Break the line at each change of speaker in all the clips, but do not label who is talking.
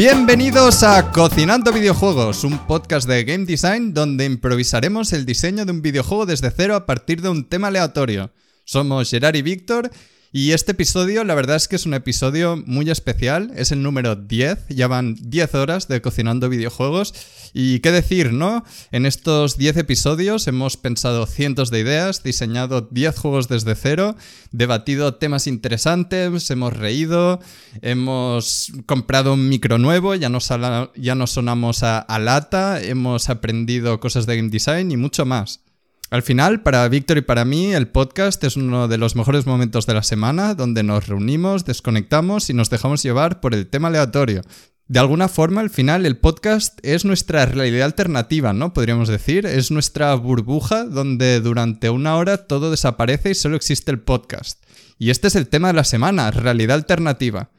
Bienvenidos a Cocinando Videojuegos, un podcast de game design donde improvisaremos el diseño de un videojuego desde cero a partir de un tema aleatorio. Somos Gerard y Víctor y este episodio, la verdad es que es un episodio muy especial, es el número 10, ya van 10 horas de cocinando videojuegos. Y qué decir, ¿no? En estos 10 episodios hemos pensado cientos de ideas, diseñado 10 juegos desde cero, debatido temas interesantes, hemos reído, hemos comprado un micro nuevo, ya no, ya no sonamos a, a lata, hemos aprendido cosas de game design y mucho más. Al final, para Víctor y para mí, el podcast es uno de los mejores momentos de la semana donde nos reunimos, desconectamos y nos dejamos llevar por el tema aleatorio. De alguna forma, al final, el podcast es nuestra realidad alternativa, ¿no? Podríamos decir. Es nuestra burbuja donde durante una hora todo desaparece y solo existe el podcast. Y este es el tema de la semana, realidad alternativa.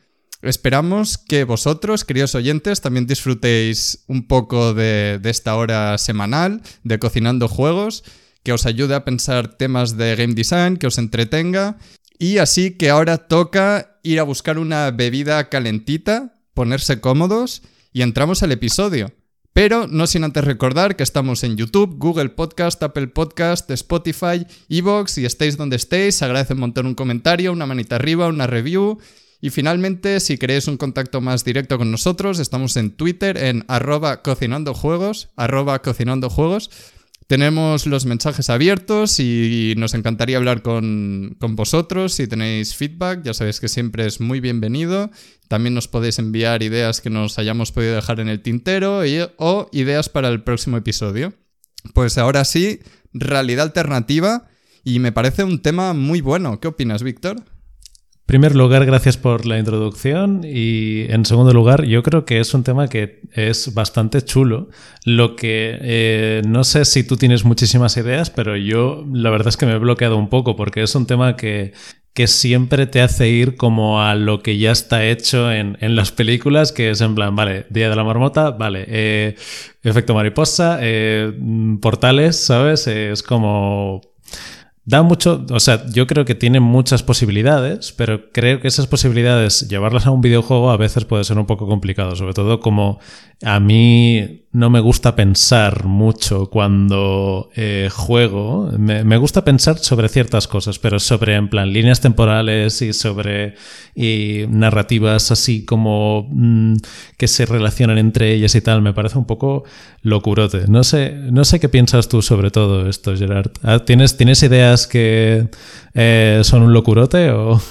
Esperamos que vosotros, queridos oyentes, también disfrutéis un poco de, de esta hora semanal de cocinando juegos que os ayude a pensar temas de game design, que os entretenga. Y así que ahora toca ir a buscar una bebida calentita, ponerse cómodos y entramos al episodio. Pero no sin antes recordar que estamos en YouTube, Google Podcast, Apple Podcast, Spotify, Evox y estéis donde estéis. Agradece un montón un comentario, una manita arriba, una review. Y finalmente, si queréis un contacto más directo con nosotros, estamos en Twitter en arroba cocinando juegos, arroba cocinando juegos. Tenemos los mensajes abiertos y nos encantaría hablar con, vosotros. Si tenéis feedback, ya sabéis que siempre es muy bienvenido. También nos podéis enviar ideas que nos hayamos podido dejar en el tintero o ideas para el próximo episodio. Pues ahora sí, realidad alternativa y me parece un tema muy bueno. ¿Qué opinas, Víctor?
Primer lugar, gracias por la introducción y en segundo lugar, yo creo que es un tema que es bastante chulo. Lo que eh, no sé si tú tienes muchísimas ideas, pero yo la verdad es que me he bloqueado un poco porque es un tema que, que siempre te hace ir como a lo que ya está hecho en, en las películas, que es en plan, vale, Día de la Marmota, vale, eh, efecto mariposa, eh, portales, ¿sabes? es como Da mucho, o sea, yo creo que tiene muchas posibilidades, pero creo que esas posibilidades, llevarlas a un videojuego a veces puede ser un poco complicado, sobre todo como a mí no me gusta pensar mucho cuando eh, juego. Me, gusta pensar sobre ciertas cosas, pero sobre, en plan, líneas temporales y sobre y narrativas así como mm, que se relacionan entre ellas y tal, me parece un poco locurote. No sé, no sé qué piensas tú sobre todo esto, Gerard. Ah, ¿Tienes, ¿tienes ideas que eh, son un locurote o...?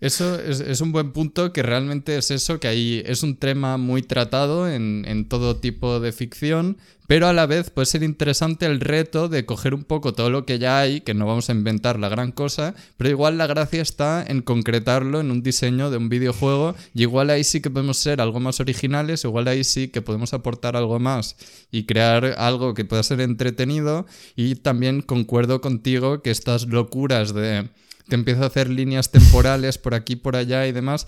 Eso es, un buen punto, que realmente es eso, que ahí es un tema muy tratado en, en, todo tipo de ficción, pero a la vez puede ser interesante el reto de coger un poco todo lo que ya hay, que no vamos a inventar la gran cosa, pero igual la gracia está en concretarlo en un diseño de un videojuego, y igual ahí sí que podemos ser algo más originales, igual ahí sí que podemos aportar algo más y crear algo que pueda ser entretenido, y también concuerdo contigo que estas locuras de te empieza a hacer líneas temporales por aquí, por allá y demás,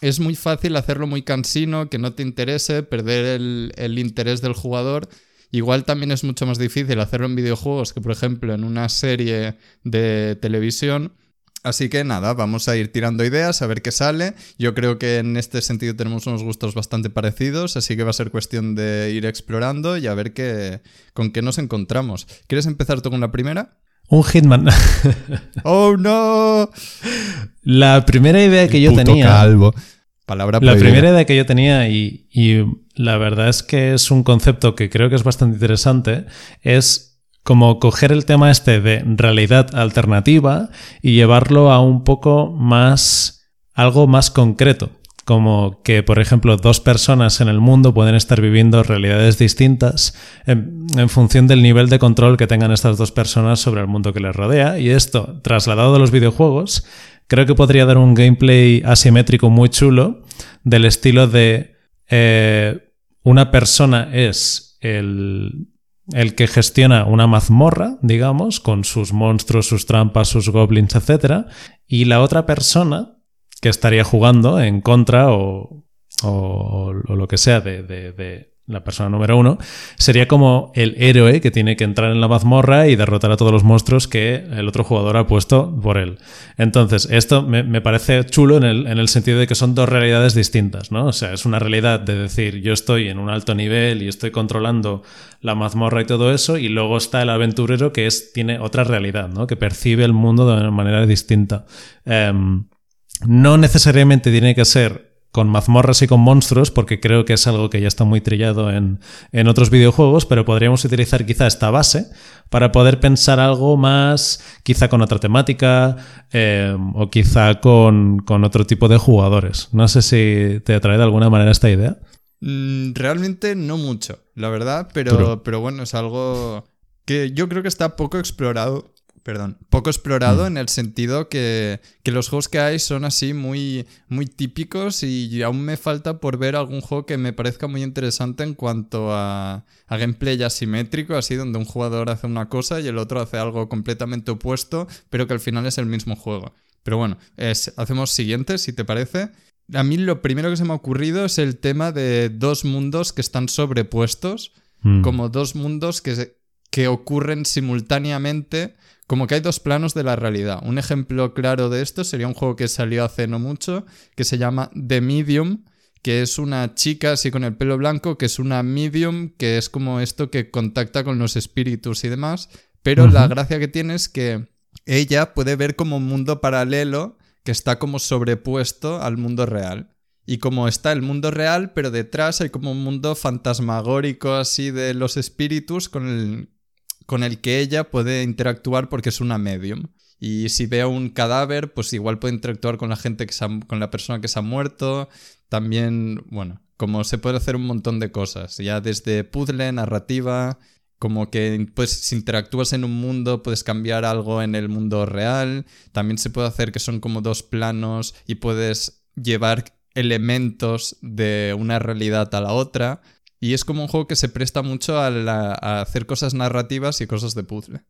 es muy fácil hacerlo muy cansino, que no te interese, perder el, interés del jugador. Igual también es mucho más difícil hacerlo en videojuegos que, por ejemplo, en una serie de televisión. Así que nada, vamos a ir tirando ideas, a ver qué sale. Yo creo que en este sentido tenemos unos gustos bastante parecidos, así que va a ser cuestión de ir explorando y a ver qué, con qué nos encontramos. ¿Quieres empezar tú con la primera?
Un Hitman.
¡Oh, no!
La primera idea que yo tenía.
Calvo. Palabra
La primera idea que yo tenía, y, y la verdad es que es un concepto que creo que es bastante interesante, es como coger el tema este de realidad alternativa y llevarlo a un poco más. algo más concreto como que, por ejemplo, dos personas en el mundo pueden estar viviendo realidades distintas en, función del nivel de control que tengan estas dos personas sobre el mundo que les rodea. Y esto, trasladado a los videojuegos, creo que podría dar un gameplay asimétrico muy chulo del estilo de eh, una persona es el, el que gestiona una mazmorra, digamos, con sus monstruos, sus trampas, sus goblins, etc. Y la otra persona que estaría jugando en contra o, o, lo que sea de, la persona número uno, sería como el héroe que tiene que entrar en la mazmorra y derrotar a todos los monstruos que el otro jugador ha puesto por él. Entonces, esto me, parece chulo en el, en el, sentido de que son dos realidades distintas, ¿no? O sea, es una realidad de decir, yo estoy en un alto nivel y estoy controlando la mazmorra y todo eso, y luego está el aventurero que es, tiene otra realidad, ¿no? Que percibe el mundo de una manera distinta. Em, no necesariamente tiene que ser con mazmorras y con monstruos, porque creo que es algo que ya está muy trillado en, otros videojuegos, pero podríamos utilizar quizá esta base para poder pensar algo más, quizá con otra temática eh, o quizá con, otro tipo de jugadores. No sé si te atrae de alguna manera esta idea.
Mm, realmente no mucho, la verdad, pero, pero bueno, es algo que yo creo que está poco explorado perdón, poco explorado mm. en el sentido que, los juegos que hay son así muy, muy típicos y aún me falta por ver algún juego que me parezca muy interesante en cuanto a, a gameplay asimétrico, así donde un jugador hace una cosa y el otro hace algo completamente opuesto, pero que al final es el mismo juego. Pero bueno, es, hacemos siguiente, si te parece. A mí lo primero que se me ha ocurrido es el tema de dos mundos que están sobrepuestos, mm. como dos mundos que, que ocurren simultáneamente como que hay dos planos de la realidad. Un ejemplo claro de esto sería un juego que salió hace no mucho, que se llama The Medium, que es una chica así con el pelo blanco, que es una medium, que es como esto que contacta con los espíritus y demás. Pero la gracia que tiene es que ella puede ver como un mundo paralelo que está como sobrepuesto al mundo real. Y como está el mundo real, pero detrás hay como un mundo fantasmagórico así de los espíritus con el, con el que ella puede interactuar porque es una medium. Y si ve un cadáver, pues igual puede interactuar con la gente que con la persona que se ha muerto. También, bueno, como se puede hacer un montón de cosas, ya desde puzzle, narrativa, como que pues si interactúas en un mundo puedes cambiar algo en el mundo real. También se puede hacer que son como dos planos y puedes llevar elementos de una realidad a la otra. Y es como un juego que se presta mucho a, hacer cosas narrativas y cosas de puzzle.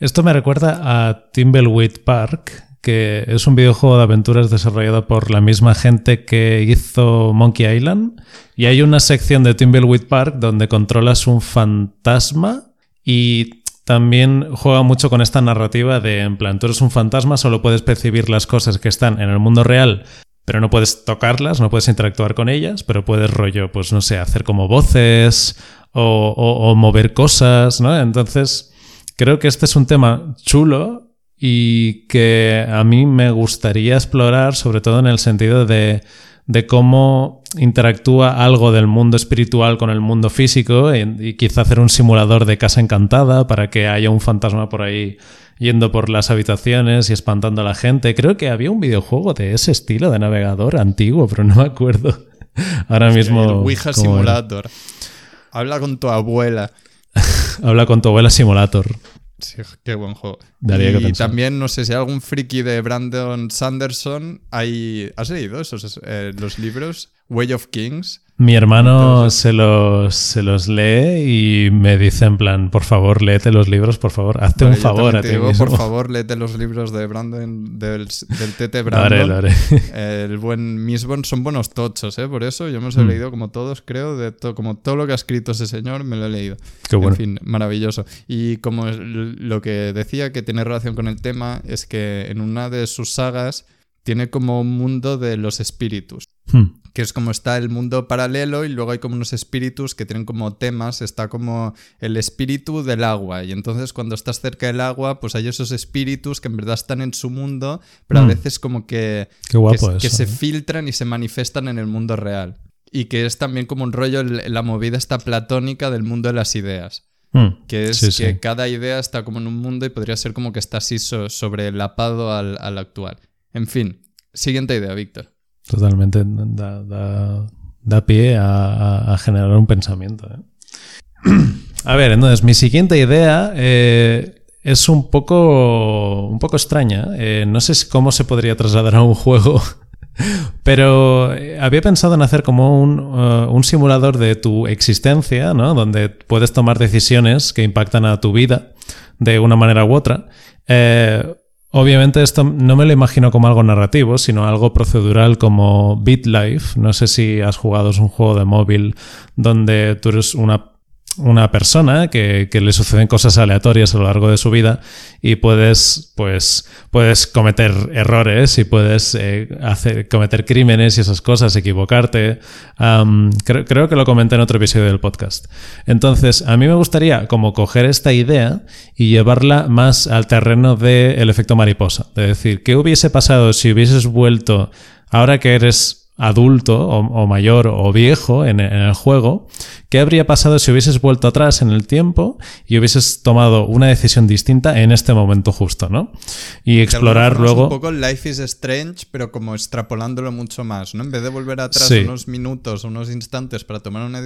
Esto me recuerda a Timbleweed Park, que es un videojuego de aventuras desarrollado por la misma gente que hizo Monkey Island. Y hay una sección de Timbleweed Park donde controlas un fantasma y también juega mucho con esta narrativa de, en plan, tú eres un fantasma, solo puedes percibir las cosas que están en el mundo real pero no puedes tocarlas, no puedes interactuar con ellas, pero puedes rollo, pues no sé, hacer como voces o, mover cosas, ¿no? Entonces, creo que este es un tema chulo y que a mí me gustaría explorar, sobre todo en el sentido de, de cómo interactúa algo del mundo espiritual con el mundo físico y, y, quizá hacer un simulador de casa encantada para que haya un fantasma por ahí yendo por las habitaciones y espantando a la gente. Creo que había un videojuego de ese estilo de navegador antiguo, pero no me acuerdo ahora mismo.
El Ouija Simulator. Habla con tu abuela.
Habla con tu abuela Simulator.
Sí, qué buen juego. y también, no sé si algún friki de Brandon Sanderson hay... ¿Has leído esos eh, los libros? Way of Kings.
Mi hermano se, los, se los lee y me dice en plan, por favor, léete los libros, por favor, hazte un favor a ti digo,
Por favor, léete los libros de Brandon, del, del TT Brandon. El buen Misborn son buenos tochos, ¿eh? Por eso yo me los he mm. leído como todos, creo, de como todo lo que ha escrito ese señor, me lo he leído.
Qué bueno.
En fin, maravilloso. Y como lo que decía que tiene relación con el tema es que en una de sus sagas tiene como un mundo de los espíritus. Hmm que es como está el mundo paralelo y luego hay como unos espíritus que tienen como temas, está como el espíritu del agua y entonces cuando estás cerca del agua pues hay esos espíritus que en verdad están en su mundo, pero a mm. veces como que, que, se ¿eh? filtran y se manifiestan en el mundo real. Y que es también como un rollo la movida esta platónica del mundo de las ideas. Mm. Que es que cada idea está como en un mundo y podría ser como que está así sobrelapado al, al actual. En fin, siguiente idea, Víctor.
Totalmente da, pie a, generar un pensamiento. ¿eh? A ver, entonces mi siguiente idea eh, es un poco, un poco extraña. Eh, no sé cómo se podría trasladar a un juego, pero había pensado en hacer como un, un, simulador de tu existencia, ¿no? donde puedes tomar decisiones que impactan a tu vida de una manera u otra Obviamente esto no me lo imagino como algo narrativo, sino algo procedural como BitLife. No sé si has jugado, un juego de móvil donde tú eres una una persona que, le suceden cosas aleatorias a lo largo de su vida y puedes, pues, puedes cometer errores y puedes eh, hacer, cometer crímenes y esas cosas, equivocarte. creo, que lo comenté en otro episodio del podcast. Entonces, a mí me gustaría como coger esta idea y llevarla más al terreno del efecto mariposa. De decir, ¿qué hubiese pasado si hubieses vuelto, ahora que eres adulto o, mayor o viejo en, el juego, ¿qué habría pasado si hubieses vuelto atrás en el tiempo y hubieses tomado una decisión distinta en este momento justo, ¿no? Y explorar luego...
Un poco Life is Strange, pero como extrapolándolo mucho más, ¿no? En vez de volver atrás unos minutos, unos instantes para tomar una,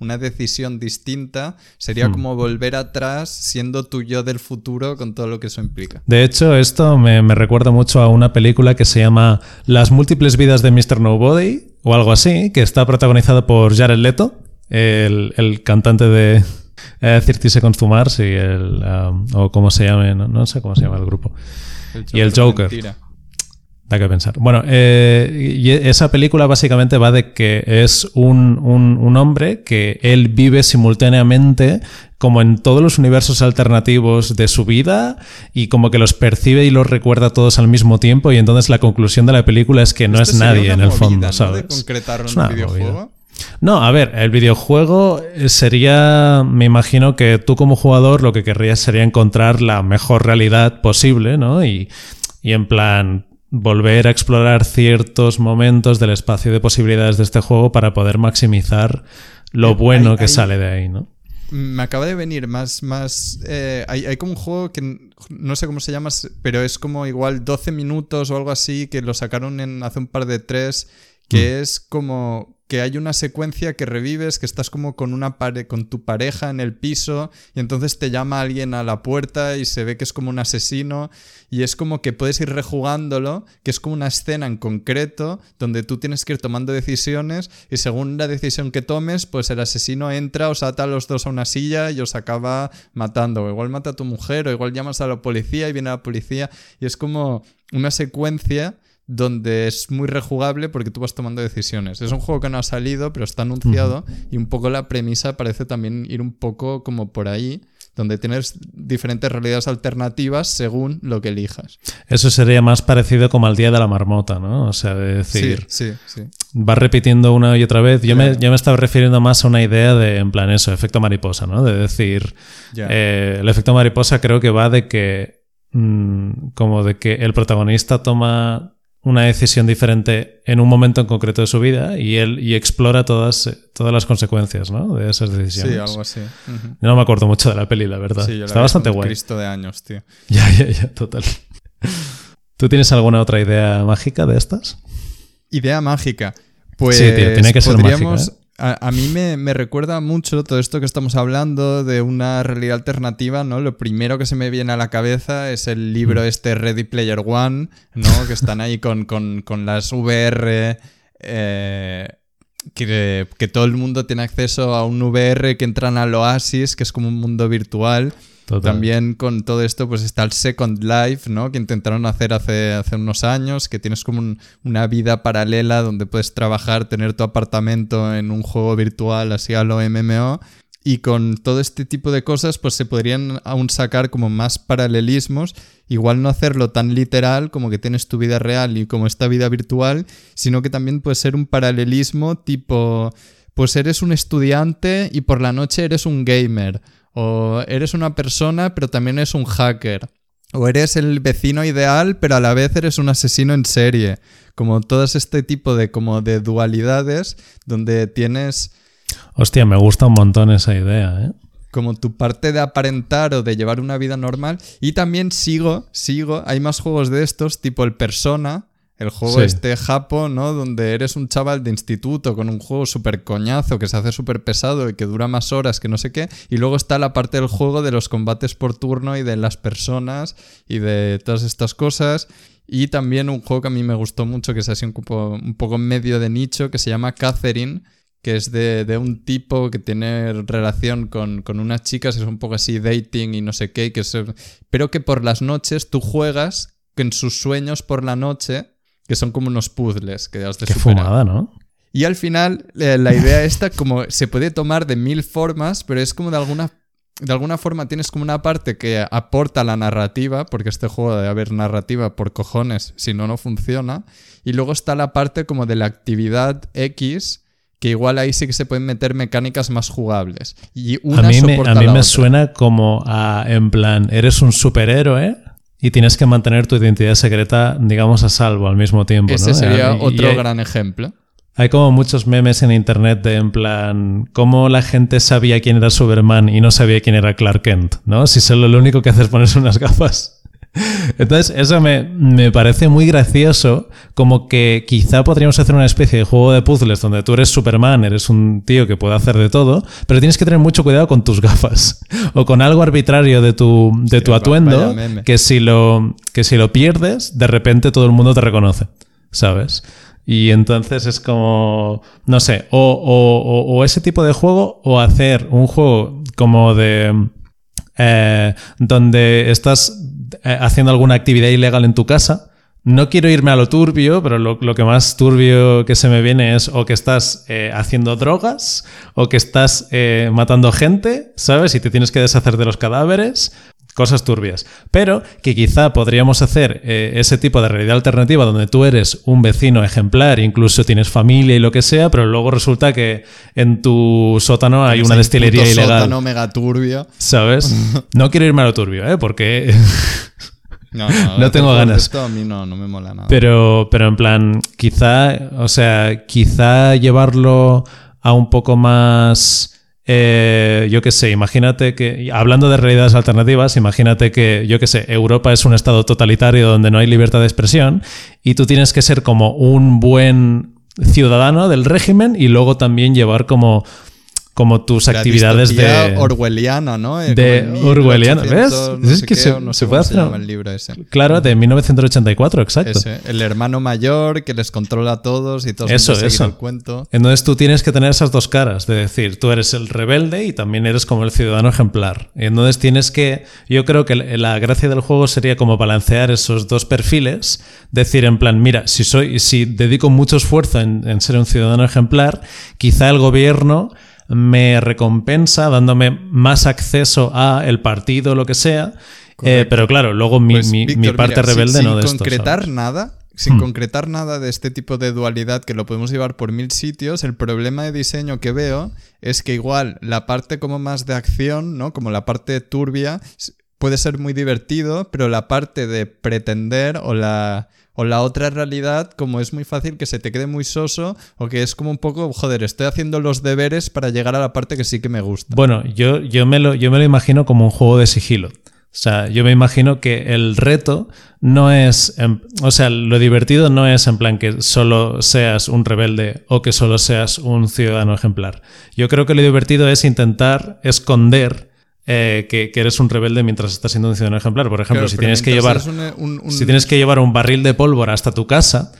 una decisión distinta, sería hmm. como volver atrás siendo tu yo del futuro con todo lo que eso implica.
De hecho, esto me, me recuerda mucho a una película que se llama Las múltiples vidas de Mr. No Body o algo así, que está protagonizado por Jared Leto, el, cantante de eh, 30 Seconds to Mars y el, um, o cómo se llame, no, sé cómo se llama el grupo. y el Joker. Da que pensar. Bueno, eh, y esa película básicamente va de que es un, un, hombre que él vive simultáneamente como en todos los universos alternativos de su vida y como que los percibe y los recuerda todos al mismo tiempo y entonces la conclusión de la película es que no es nadie en el fondo, ¿no? ¿sabes?
De videojuego?
No, a ver, el videojuego sería, me imagino que tú como jugador lo que querrías sería encontrar la mejor realidad posible, ¿no? Y, y en plan, volver a explorar ciertos momentos del espacio de posibilidades de este juego para poder maximizar lo eh, bueno que sale de ahí, ¿no?
Me acaba de venir más, más, eh, hay, como un juego que no sé cómo se llama, pero es como igual 12 minutos o algo así, que lo sacaron en hace un par de tres, que mm. es como que hay una secuencia que revives, que estás como con una con tu pareja en el piso y entonces te llama alguien a la puerta y se ve que es como un asesino y es como que puedes ir rejugándolo, que es como una escena en concreto donde tú tienes que ir tomando decisiones y según la decisión que tomes, pues el asesino entra, os ata a los dos a una silla y os acaba matando, o igual mata a tu mujer, o igual llamas a la policía y viene la policía y es como una secuencia donde es muy rejugable porque tú vas tomando decisiones. Es un juego que no ha salido, pero está anunciado y un poco la premisa parece también ir un poco como por ahí, donde tienes diferentes realidades alternativas según lo que elijas.
Eso sería más parecido como al día de la marmota, ¿no? O sea, de decir...
Sí, sí,
Vas repitiendo una y otra vez. Yo, me, yo me estaba refiriendo más a una idea de, en plan eso, efecto mariposa, ¿no? De decir, eh, el efecto mariposa creo que va de que, mm, como de que el protagonista toma una decisión diferente en un momento en concreto de su vida y él y explora todas, todas las consecuencias ¿no? de esas decisiones.
Sí, algo así.
No me acuerdo mucho de la peli, la verdad. Está bastante guay.
Cristo de años, tío.
Ya, ya, ya, total. ¿Tú tienes alguna otra idea mágica de estas?
Idea mágica. Pues
sí, tío, tiene que ser mágica. ¿eh?
A, mí me, recuerda mucho todo esto que estamos hablando de una realidad alternativa, ¿no? Lo primero que se me viene a la cabeza es el libro mm. este Ready Player One, ¿no? Que están ahí con, las VR... Eh, que, que, todo el mundo tiene acceso a un VR que entran al Oasis, que es como un mundo virtual. También con todo esto pues está el Second Life, ¿no? Que intentaron hacer hace, hace unos años, que tienes como una vida paralela donde puedes trabajar, tener tu apartamento en un juego virtual así a lo MMO. Y con todo este tipo de cosas pues se podrían aún sacar como más paralelismos. Igual no hacerlo tan literal como que tienes tu vida real y como esta vida virtual, sino que también puede ser un paralelismo tipo pues eres un estudiante y por la noche eres un gamer o eres una persona, pero también eres un hacker. O eres el vecino ideal, pero a la vez eres un asesino en serie. Como todo este tipo de, como de dualidades donde tienes...
Hostia, me gusta un montón esa idea, ¿eh?
Como tu parte de aparentar o de llevar una vida normal. Y también sigo, sigo, hay más juegos de estos, tipo el Persona, el juego este japo, ¿no? Donde eres un chaval de instituto con un juego súper coñazo que se hace súper pesado y que dura más horas que no sé qué. Y luego está la parte del juego de los combates por turno y de las personas y de todas estas cosas. Y también un juego que a mí me gustó mucho, que es así un poco, un poco medio de nicho, que se llama Catherine, que es de, de un tipo que tiene relación con, con, unas chicas, es un poco así dating y no sé qué, que pero que por las noches tú juegas en sus sueños por la noche, que son como unos puzzles que has de
Qué fumada, ¿no?
Y al final, eh, la idea esta, como se puede tomar de mil formas, pero es como de alguna, de alguna forma tienes como una parte que aporta la narrativa, porque este juego debe haber narrativa por cojones, si no, no funciona. Y luego está la parte como de la actividad X, que igual ahí sí que se pueden meter mecánicas más jugables. Y una
a mí me, a mí me suena como a, en plan, eres un superhéroe y tienes que mantener tu identidad secreta, digamos, a salvo al mismo tiempo.
Ese sería otro gran ejemplo.
Hay como muchos memes en internet de en plan cómo la gente sabía quién era Superman y no sabía quién era Clark Kent, ¿no? Si solo lo único que hace es ponerse unas gafas. Entonces, eso me, me, parece muy gracioso, como que quizá podríamos hacer una especie de juego de puzzles donde tú eres Superman, eres un tío que puede hacer de todo, pero tienes que tener mucho cuidado con tus gafas o con algo arbitrario de tu, de tu atuendo que si, lo, que si lo pierdes, de repente todo el mundo te reconoce, ¿sabes? Y entonces es como, no sé, o, ese tipo de juego o hacer un juego como de... Eh, donde estás haciendo alguna actividad ilegal en tu casa. No quiero irme a lo turbio, pero lo, que más turbio que se me viene es o que estás eh, haciendo drogas o que estás matando gente, ¿sabes? Y te tienes que deshacer de los cadáveres cosas turbias. Pero que quizá podríamos hacer eh, ese tipo de realidad alternativa donde tú eres un vecino ejemplar, incluso tienes familia y lo que sea, pero luego resulta que en tu sótano hay una destilería ilegal.
sótano mega turbio.
¿Sabes? No quiero irme a lo turbio, ¿eh? Porque... No, no, tengo ganas.
Esto a mí no, no me mola nada.
Pero, pero en plan, quizá, o sea, quizá llevarlo a un poco más eh, yo qué sé, imagínate que, hablando de realidades alternativas, imagínate que, yo qué sé, Europa es un estado totalitario donde no hay libertad de expresión y tú tienes que ser como un buen ciudadano del régimen y luego también llevar como como tus actividades de
orwelliana, ¿no?
Eh, de orwelliana, ¿ves?
es que se, puede hacer el libro ese.
Claro, de 1984, exacto.
el hermano mayor que les controla a todos y todos eso, eso. el cuento.
Entonces tú tienes que tener esas dos caras, de decir, tú eres el rebelde y también eres como el ciudadano ejemplar. Entonces tienes que, yo creo que la gracia del juego sería como balancear esos dos perfiles, decir en plan, mira, si soy, si dedico mucho esfuerzo en ser un ciudadano ejemplar, quizá el gobierno me recompensa dándome más acceso a el partido lo que sea. Eh, pero claro, luego mi, pues, parte rebelde no de
esto. concretar nada, sin hmm. concretar nada de este tipo de dualidad que lo podemos llevar por mil sitios, el problema de diseño que veo es que igual la parte como más de acción, ¿no? Como la parte turbia, puede ser muy divertido, pero la parte de pretender o la o la otra realidad, como es muy fácil que se te quede muy soso o que es como un poco, joder, estoy haciendo los deberes para llegar a la parte que sí que me gusta.
Bueno, yo, yo, me, lo, yo me lo imagino como un juego de sigilo. O sea, yo me imagino que el reto no es, o sea, lo divertido no es en plan que solo seas un rebelde o que solo seas un ciudadano ejemplar. Yo creo que lo divertido es intentar esconder eh, que, eres un rebelde mientras estás siendo un ciudadano ejemplar. Por ejemplo, si tienes, que llevar, si tienes que llevar un barril de pólvora hasta tu casa,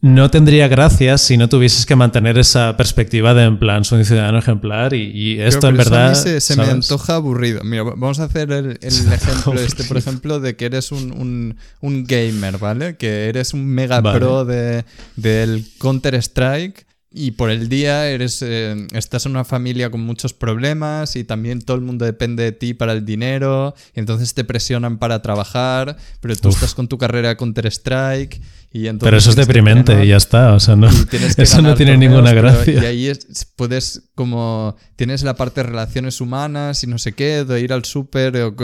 no tendría gracia si no tuvieses que mantener esa perspectiva de en plan soy un ciudadano ejemplar y, esto en verdad
se, me antoja aburrido. Mira vamos a hacer el, ejemplo este por ejemplo de que eres un, gamer vale que eres un mega pro de, del Counter Strike y por el día eres, eh, estás en una familia con muchos problemas y también todo el mundo depende de ti para el dinero y entonces te presionan para trabajar, pero tú estás con tu carrera Counter-Strike y entonces...
Pero eso es deprimente y ya está, o sea, no, eso no tiene ninguna gracia.
y ahí puedes como... Tienes la parte de relaciones humanas y no sé qué, de ir al súper,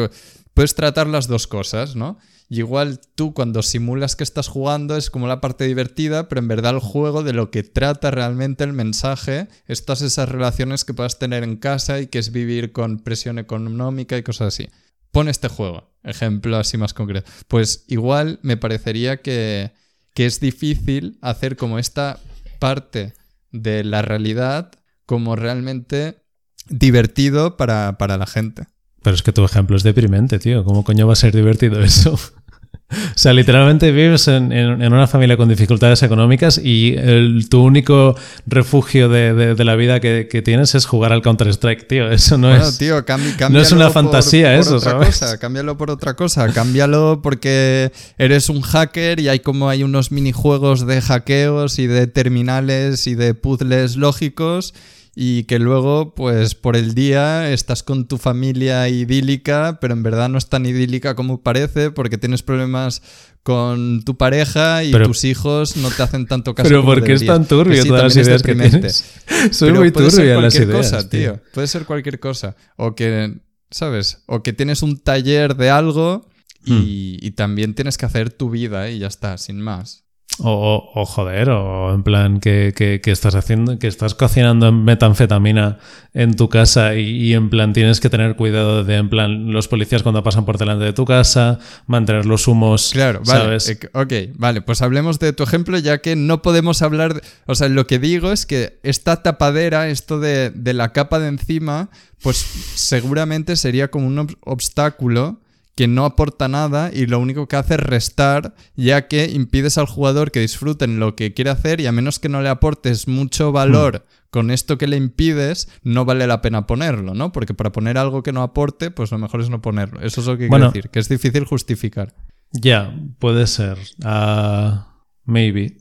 puedes tratar las dos cosas, ¿no? Y igual tú cuando simulas que estás jugando es como la parte divertida, pero en verdad el juego de lo que trata realmente el mensaje es todas esas relaciones que puedas tener en casa y que es vivir con presión económica y cosas así. Pon este juego, ejemplo así más concreto. Pues igual me parecería que, que es difícil hacer como esta parte de la realidad como realmente divertido para, para la gente.
Pero es que tu ejemplo es deprimente, tío. ¿Cómo coño va a ser divertido eso? O sea, literalmente vives en, en, una familia con dificultades económicas y el, tu único refugio de, de, la vida que, que, tienes es jugar al Counter-Strike, tío. Eso no es.
Tío,
no es una fantasía
por,
eso,
otra
¿sabes?
Cosa, cámbialo por otra cosa. Cámbialo porque eres un hacker y hay como hay unos minijuegos de hackeos y de terminales y de puzzles lógicos y que luego, pues por el día estás con tu familia idílica, pero en verdad no es tan idílica como parece porque tienes problemas con tu pareja y tus hijos no te hacen tanto caso.
Pero porque es tan turbio todas las ideas que tienes. Soy muy turbio las ideas.
Cosa, tío. Puede ser cualquier cosa. O que, ¿sabes? O que tienes un taller de algo y, hmm. y también tienes que hacer tu vida y ya está, sin más.
O, o, joder, o en plan que, que, que, estás haciendo, que estás cocinando metanfetamina en tu casa y, en plan tienes que tener cuidado de en plan los policías cuando pasan por delante de tu casa, mantener los humos.
Claro, vale. Eh, ok, vale, pues hablemos de tu ejemplo, ya que no podemos hablar. o sea, lo que digo es que esta tapadera, esto de, de la capa de encima, pues seguramente sería como un obstáculo que no aporta nada y lo único que hace es restar, ya que impides al jugador que disfruten lo que quiere hacer y a menos que no le aportes mucho valor hmm. con esto que le impides, no vale la pena ponerlo, ¿no? Porque para poner algo que no aporte, pues lo mejor es no ponerlo. Eso es lo que quiero decir, que es difícil justificar.
Ya, puede ser. Uh, maybe.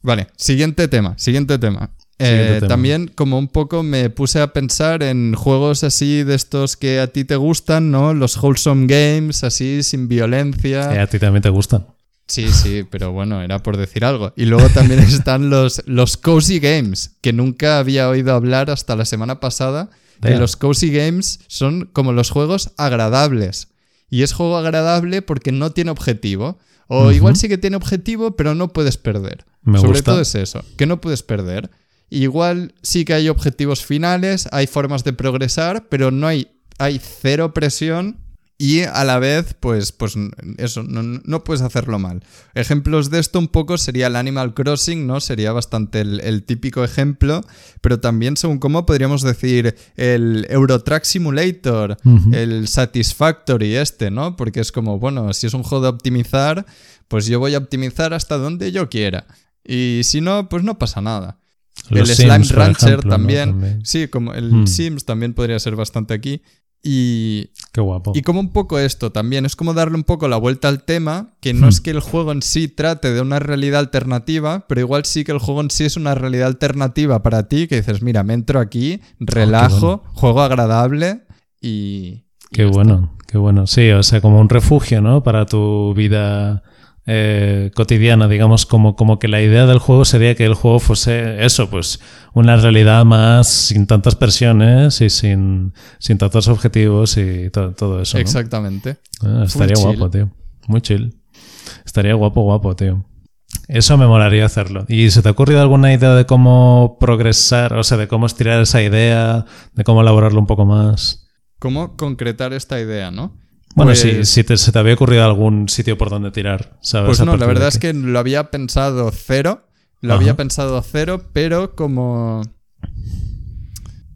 Vale, siguiente tema, siguiente tema. Eh, también como un poco me puse a pensar en juegos así de estos que a ti te gustan, ¿no? Los wholesome games, así, sin violencia.
Eh, a ti también te gustan.
Sí, sí, pero bueno, era por decir algo. Y luego también están los, los cozy games, que nunca había oído hablar hasta la semana pasada. Que los cozy games son como los juegos agradables. Y es juego agradable porque no tiene objetivo. O igual sí que tiene objetivo, pero no puedes perder. Sobre todo es eso, que no puedes perder. Igual sí que hay objetivos finales, hay formas de progresar, pero no hay, hay cero presión y a la vez, pues, pues eso, no, puedes hacerlo mal. Ejemplos de esto un poco sería el Animal Crossing, ¿no? Sería bastante el, típico ejemplo, pero también según cómo podríamos decir el Eurotrack Simulator, el Satisfactory este, ¿no? Porque es como, bueno, si es un juego de optimizar, pues yo voy a optimizar hasta donde yo quiera. Y si no, pues no pasa nada el Slime Rancher también. Sí, como el hmm. Sims también podría ser bastante aquí. Y,
Qué guapo.
y como un poco esto también, es como darle un poco la vuelta al tema, que no es hmm. que el juego en sí trate de una realidad alternativa, pero igual sí que el juego en sí es una realidad alternativa para ti, que dices, mira, me entro aquí, oh, relajo, juego agradable y...
Qué bueno, qué bueno. Sí, o sea, como un refugio, ¿no? Para tu vida eh, cotidiana, digamos, como, como que la idea del juego sería que el juego fuese eso, pues una realidad más sin tantas presiones y sin, sin tantos objetivos y todo eso.
Exactamente.
Ah, estaría guapo, tío. Muy chill. Estaría guapo, guapo, tío. Eso me molaría hacerlo. ¿Y se te ha ocurrido alguna idea de cómo progresar, o sea, de cómo estirar esa idea, de cómo elaborarlo un poco más?
¿Cómo concretar esta idea, no?
Bueno, si, pues se te había ocurrido algún sitio por donde tirar, ¿sabes?
Pues no, la verdad es que lo había pensado cero. Lo había pensado cero, pero como.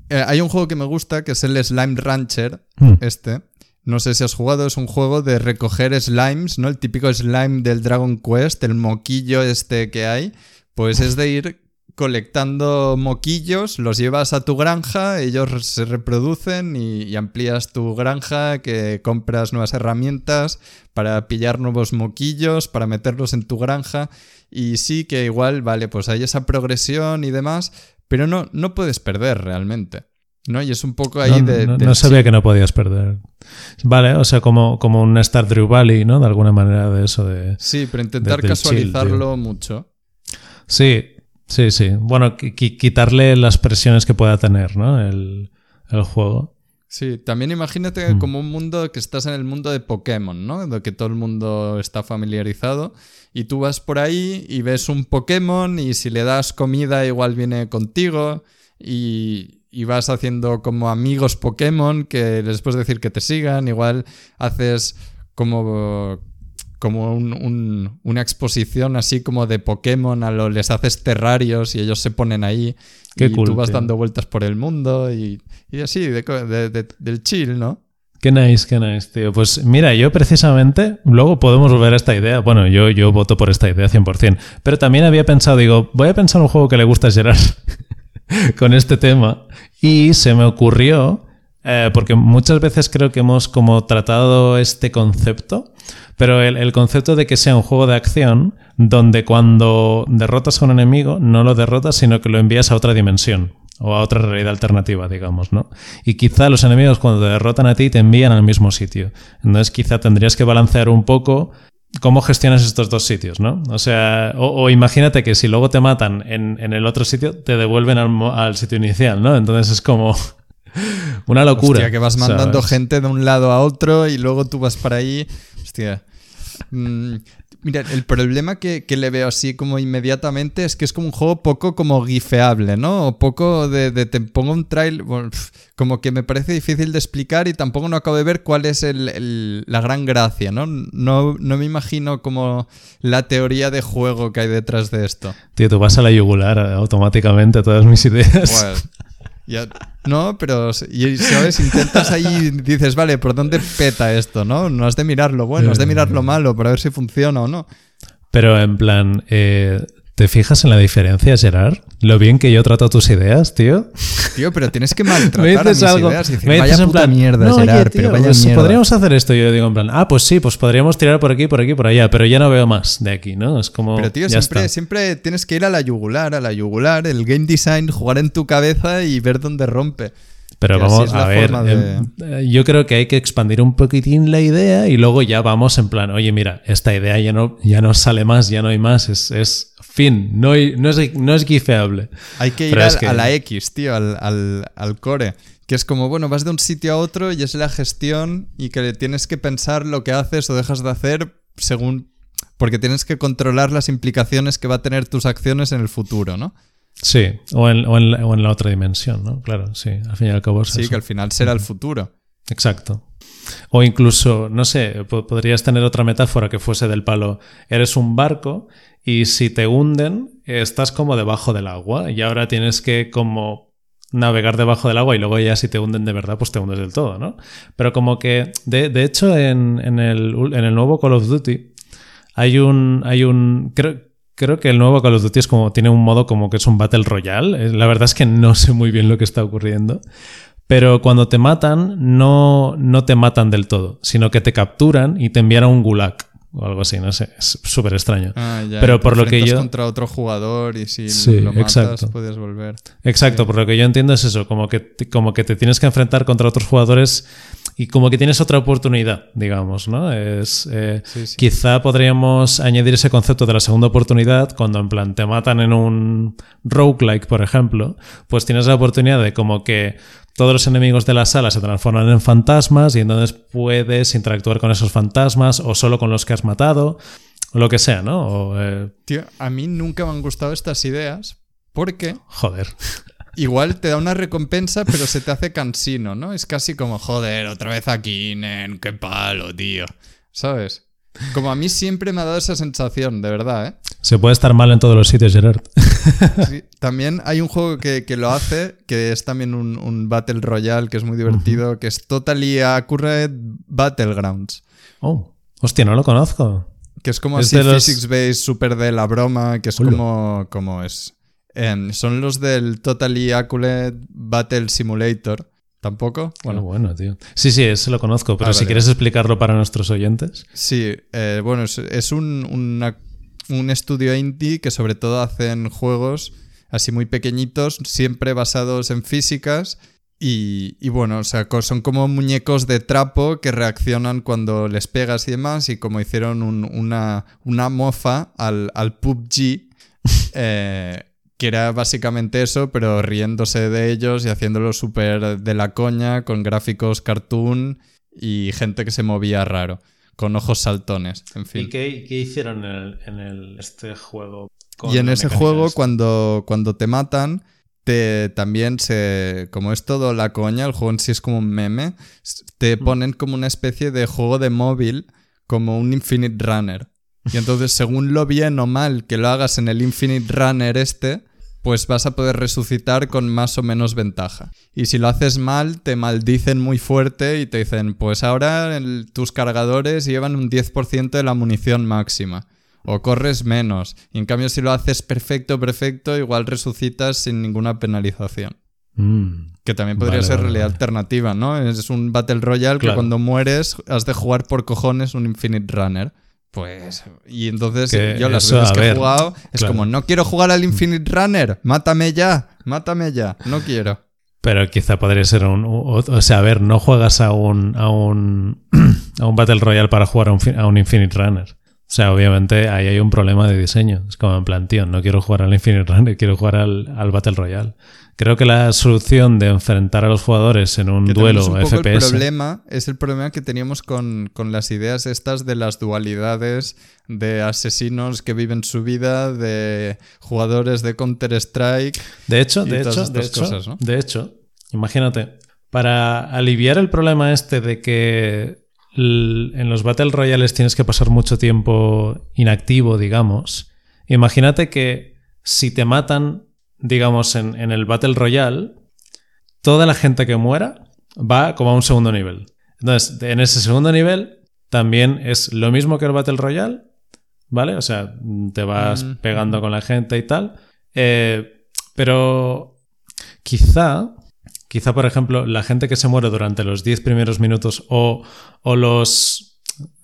Eh, hay un juego que me gusta que es el Slime Rancher, hmm. este. No sé si has jugado, es un juego de recoger slimes, ¿no? El típico slime del Dragon Quest, el moquillo este que hay. Pues es de ir colectando moquillos, los llevas a tu granja, ellos se reproducen y, amplías tu granja, que compras nuevas herramientas para pillar nuevos moquillos, para meterlos en tu granja. Y sí que igual, vale, pues hay esa progresión y demás, pero no, no puedes perder realmente. ¿No? Y es un poco ahí de.
No, sabía que no podías perder. Vale, o sea, como, como un Stardew Valley, ¿no? De alguna manera de eso de.
Sí, pero intentar casualizarlo mucho.
Sí, Sí, sí. Bueno, quitarle las presiones que pueda tener, ¿no? El, juego.
Sí, también imagínate mm. como un mundo que estás en el mundo de Pokémon, ¿no? De que todo el mundo está familiarizado y tú vas por ahí y ves un Pokémon y si le das comida igual viene contigo y, y vas haciendo como amigos Pokémon que les puedes decir que te sigan, igual haces como como una exposición así como de Pokémon, a lo les haces terrarios y ellos se ponen ahí y tú vas dando vueltas por el mundo y, así, del chill, ¿no?
Qué nice, qué nice, tío. Pues mira, yo precisamente, luego podemos volver a esta idea. Bueno, yo, yo voto por esta idea 100%. Pero también había pensado, digo, voy a pensar un juego que le gusta a Gerard con este tema. Y se me ocurrió, eh, porque muchas veces creo que hemos como tratado este concepto, pero el, concepto de que sea un juego de acción donde cuando derrotas a un enemigo no lo derrotas, sino que lo envías a otra dimensión o a otra realidad alternativa, digamos, ¿no? Y quizá los enemigos cuando te derrotan a ti te envían al mismo sitio. Entonces quizá tendrías que balancear un poco cómo gestionas estos dos sitios, ¿no? O sea, o, o imagínate que si luego te matan en, en el otro sitio, te devuelven al, al, sitio inicial, ¿no? Entonces es como una locura.
Hostia, que vas mandando ¿sabes? gente de un lado a otro y luego tú vas para ahí. Hostia. Mm, Mira, el problema que, que, le veo así como inmediatamente es que es como un juego poco como gifeable, ¿no? O poco de, de te pongo un trail, bueno, como que me parece difícil de explicar y tampoco no acabo de ver cuál es el, el, la gran gracia, ¿no? ¿no? No me imagino como la teoría de juego que hay detrás de esto.
Tío, tú vas a la yugular automáticamente todas mis ideas.
Bueno, ya, no, pero y, ¿sabes? intentas ahí y dices, vale, ¿por dónde peta esto? ¿no? No has de mirar lo bueno, has de mirar lo malo para ver si funciona o no.
Pero en plan, eh, ¿te fijas en la diferencia, Gerard? Lo bien que yo trato tus ideas, tío.
Tío, pero tienes que maltratar a mis
algo,
ideas y decir,
me
vaya
en
puta
plan,
mierda,
no,
Gerard,
oye, tío,
pero vaya
pues
mierda.
podríamos hacer esto. Yo digo en plan, ah, pues sí, pues podríamos tirar por aquí, por aquí, por allá, pero ya no veo más de aquí, ¿no? Es como.
Pero tío,
ya
siempre,
está.
siempre tienes que ir a la yugular, a la yugular, el game design, jugar en tu cabeza y ver dónde rompe.
Pero vamos
es la
a ver,
de-
eh, yo creo que hay que expandir un poquitín la idea y luego ya vamos en plan, oye, mira, esta idea ya no, ya no sale más, ya no hay más, es, es fin, no, hay- no, es, no es gifeable.
Hay que ir al-
que-
a la X, tío, al, al, al core. Que es como, bueno, vas de un sitio a otro y es la gestión y que tienes que pensar lo que haces o dejas de hacer según... Porque tienes que controlar las implicaciones que va a tener tus acciones en el futuro, ¿no?
Sí, o en, o en la, o en la otra dimensión, ¿no? Claro, sí, al fin y al cabo es
Sí,
eso.
que al final será el futuro.
Exacto. O incluso, no sé, po- podrías tener otra metáfora que fuese del palo, eres un barco y si te hunden, estás como debajo del agua y ahora tienes que como navegar debajo del agua y luego ya si te hunden de verdad, pues te hundes del todo, ¿no? Pero como que, de, de hecho, en, en el, en el nuevo Call of Duty hay un, hay un, creo, creo que el nuevo Call of Duty es como, tiene un modo como que es un Battle Royale. Eh, La verdad es que no sé muy bien lo que está ocurriendo. Pero cuando te matan, no, no te matan del todo, sino que te capturan y te envían a un gulag o algo así, no sé, es súper extraño.
Ah, ya,
Pero por lo que yo-
contra otro jugador y si
Sí,
lo matas
exacto.
puedes volver.
Exacto,
Sí.
por lo que yo entiendo es eso, como que, te- como que te tienes que enfrentar contra otros jugadores y como que tienes otra oportunidad, digamos, ¿no? Es, eh,
sí.
Quizá podríamos añadir ese concepto de la segunda oportunidad cuando en plan te matan en un roguelike, por ejemplo, pues tienes la oportunidad de como que todos los enemigos de la sala se transforman en fantasmas y entonces puedes interactuar con esos fantasmas o solo con los que has matado, o lo que sea, ¿no? O, eh,
Tío, a mí nunca me han gustado estas ideas porque
joder.
igual te da una recompensa, pero se te hace cansino, ¿no? Es casi como, joder, otra vez aquí, nen, qué palo, tío. ¿Sabes? Como a mí siempre me ha dado esa sensación, de verdad, ¿eh?
Se puede estar mal en todos los sitios, Gerard.
Sí, También hay un juego que, que lo hace, que es también un, un Battle Royale, que es muy divertido, que es Totally Accurate Battlegrounds.
Oh, hostia, no lo conozco.
Que es como
Es
así
los-
physics based, súper de la broma, que es como, como es. Em, son los del Totally Accurate Battle Simulator. ¿Tampoco?
Bueno,
Bueno,
bueno, tío. Sí, sí, ese lo conozco, pero
Ah,
si
vale,
quieres explicarlo para nuestros oyentes.
sí, eh, bueno, es, es un, una- un estudio indie que sobre todo hacen juegos así muy pequeñitos, siempre basados en físicas. Y, y bueno, o sea, son como muñecos de trapo que reaccionan cuando les pegas y demás. Y como hicieron un- una, una mofa al, al PUBG, eh, que era básicamente eso, pero riéndose de ellos y haciéndolo súper de la coña, con gráficos cartoon y gente que se movía raro, con ojos saltones, en fin.
¿Y qué, qué hicieron en, el, este juego?
Y en ese juego, cuando, cuando te matan, te también se. Como es todo la coña, el juego en sí es como un meme. Te
Mm.
ponen como una especie de juego de móvil, como un Infinite Runner. Y entonces, según lo bien o mal que lo hagas en el Infinite Runner este, pues vas a poder resucitar con más o menos ventaja. Y si lo haces mal, te maldicen muy fuerte y te dicen, pues ahora tus cargadores llevan un 10% de la munición máxima. O corres menos. Y en cambio, si lo haces perfecto, perfecto, igual resucitas sin ninguna penalización.
Mm.
Que también podría ser realidad alternativa, ¿no? Es un Battle Royale que cuando mueres has de jugar por cojones un Infinite Runner. Pues, y entonces yo las veces que he jugado es como, no quiero jugar al Infinite Runner, mátame ya, mátame ya, no quiero.
Pero quizá podría ser un. O, sea, a ver, no juegas a un, a un, a un Battle Royale para jugar a un, a un Infinite Runner. O sea, obviamente ahí hay un problema de diseño. Es como en plan, tío, no quiero jugar al Infinite Runner, quiero jugar al, al Battle Royale. Creo que la solución de enfrentar a los jugadores en un duelo un FPS.
El problema es el problema que teníamos con, las ideas estas de las dualidades de asesinos que viven su vida, de jugadores de Counter-Strike.
De hecho, de hecho, de hecho, cosas, de hecho, imagínate, para aliviar el problema este de que en los Battle Royales tienes que pasar mucho tiempo inactivo, digamos, imagínate que si te matan digamos, en, el Battle Royale, toda la gente que muera va como a un segundo nivel. Entonces, en ese segundo nivel también es lo mismo que el Battle Royale, ¿vale? O sea, te vas mm. pegando con la gente y tal. Eh, pero quizá, quizá, por ejemplo, la gente que se muere durante los 10 primeros minutos o, o los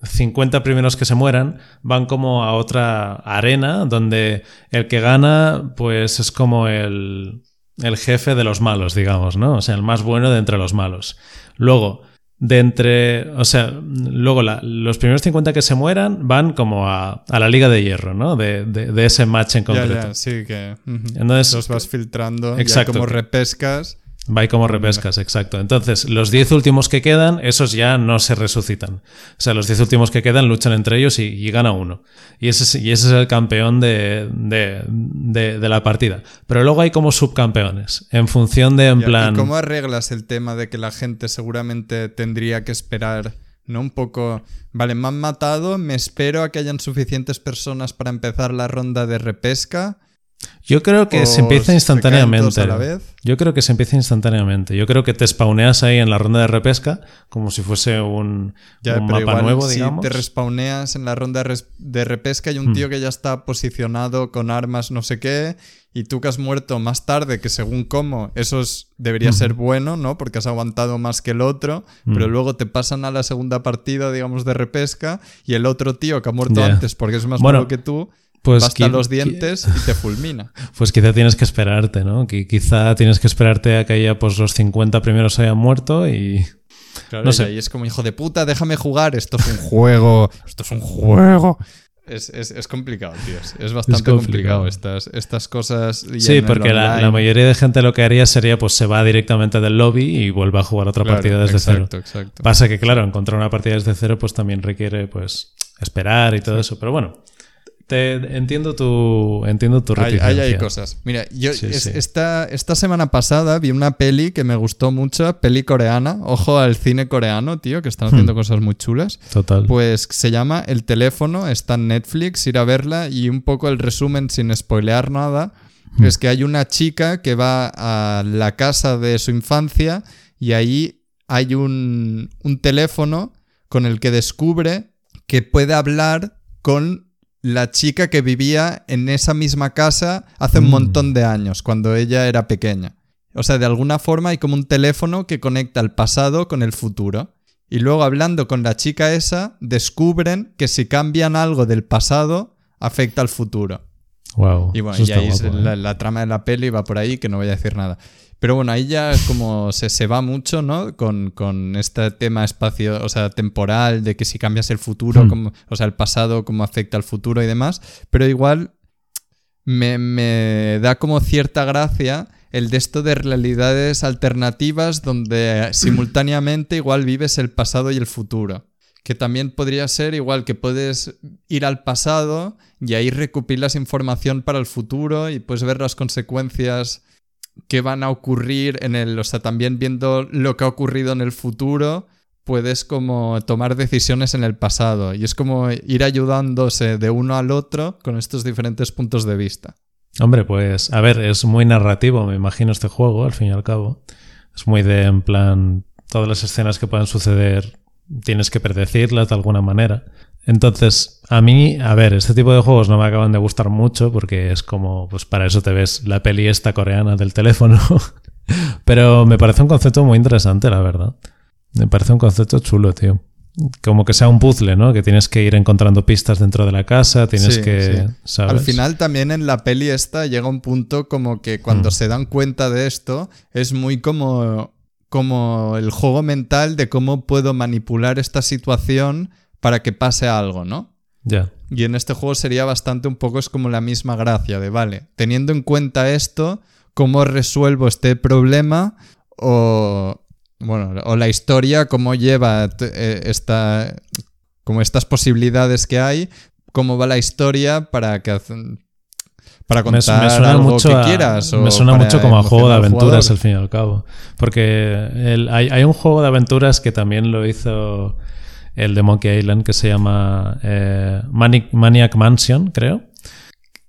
50 primeros que se mueran van como a otra arena donde el que gana pues es como el, el jefe de los malos, digamos, ¿no? O sea, el más bueno de entre los malos. Luego, de entre, o sea, luego los primeros 50 que se mueran van como a, a la Liga de Hierro, ¿no? De, de, ese match en concreto.
sí, que Entonces, los vas filtrando, exacto, como repescas
Va y como repescas, exacto. Entonces, los 10 últimos que quedan, esos ya no se resucitan. O sea, los 10 últimos que quedan luchan entre ellos y, gana uno. Y ese, y ese es el campeón de, de, la partida. Pero luego hay como subcampeones, en función de, en plan...
¿Y cómo arreglas el tema de que la gente seguramente tendría que esperar, ¿no? Un poco... Vale, me han matado, me espero a que hayan suficientes personas para empezar la ronda de repesca
yo creo que se empieza instantáneamente. Yo creo que se empieza instantáneamente. Yo creo que te spawneas ahí en la ronda de repesca como si fuese un, mapa nuevo, digamos.
Si te respawneas en la ronda de repesca hay un hmm. tío que ya está posicionado con armas no sé qué y tú que has muerto más tarde, que según cómo, eso debería ser bueno, ¿no? Porque has aguantado más que el otro, pero luego te pasan a la segunda partida, digamos, de repesca y el otro tío que ha muerto antes porque es más bueno que tú pues Basta los dientes y te fulmina.
Pues quizá tienes que esperarte, ¿no? Quizá tienes que esperarte a que ya pues, los 50 primeros hayan muerto y...
Claro, no sé. y es como, hijo de puta, déjame jugar, esto es un juego, esto es un juego. Es, complicado, tío. Es bastante complicado. estas, estas cosas.
Sí, porque la, mayoría de gente lo que haría sería, pues se va directamente del lobby y vuelve a jugar otra partida desde exacto, cero. Exacto. Pasa que, claro, encontrar una partida desde cero, pues también requiere, pues, esperar y todo eso. Pero bueno, entiendo tu, entiendo tu
hay, hay, cosas. Mira, yo Esta, esta semana pasada vi una peli que me gustó mucho, peli coreana. Ojo al cine coreano, tío, que están haciendo hmm. cosas muy chulas.
Total.
Pues se llama El teléfono, está en Netflix, ir a verla y un poco el resumen sin spoilear nada. Hmm. Es que hay una chica que va a la casa de su infancia y ahí hay un, un teléfono con el que descubre que puede hablar con la chica que vivía en esa misma casa hace un mm. montón de años, cuando ella era pequeña. O sea, de alguna forma hay como un teléfono que conecta el pasado con el futuro. Y luego hablando con la chica esa, descubren que si cambian algo del pasado, afecta al futuro.
Wow.
Y bueno, y ahí la, ¿eh? la, trama de la peli va por ahí, que no voy a decir nada. Pero bueno, ahí ya como se, se va mucho, ¿no? Con, este tema espacio, o sea, temporal, de que si cambias el futuro, hmm. como, o sea, el pasado, cómo afecta al futuro y demás. Pero igual me, me da como cierta gracia el de esto de realidades alternativas donde simultáneamente igual vives el pasado y el futuro. Que también podría ser igual que puedes ir al pasado y ahí recopilas información para el futuro y puedes ver las consecuencias qué van a ocurrir en el, o sea, también viendo lo que ha ocurrido en el futuro, puedes como tomar decisiones en el pasado y es como ir ayudándose de uno al otro con estos diferentes puntos de vista.
Hombre, pues a ver, es muy narrativo, me imagino, este juego, al fin y al cabo. Es muy de, en plan, todas las escenas que puedan suceder tienes que predecirlas de alguna manera. Entonces, a mí, a ver, este tipo de juegos no me acaban de gustar mucho porque es como, pues para eso te ves la peli esta coreana del teléfono. Pero me parece un concepto muy interesante, la verdad. Me parece un concepto chulo, tío. Como que sea un puzzle, ¿no? Que tienes que ir encontrando pistas dentro de la casa, tienes que...
Al final también en la peli esta llega un punto como que cuando mm. se dan cuenta de esto es muy como, como el juego mental de cómo puedo manipular esta situación para que pase algo, ¿no?
Ya.
Y en este juego sería bastante un poco es como la misma gracia de, vale, teniendo en cuenta esto, ¿cómo resuelvo este problema? O, bueno, o la historia, cómo lleva eh, esta, como estas posibilidades que hay, cómo va la historia para que para contar me, suena algo mucho que quieras.
me suena mucho como a juego de aventuras, al fin y al cabo. Porque hay, hay, un juego de aventuras que también lo hizo el de Monkey Island, que se llama eh, Maniac Mansion, creo.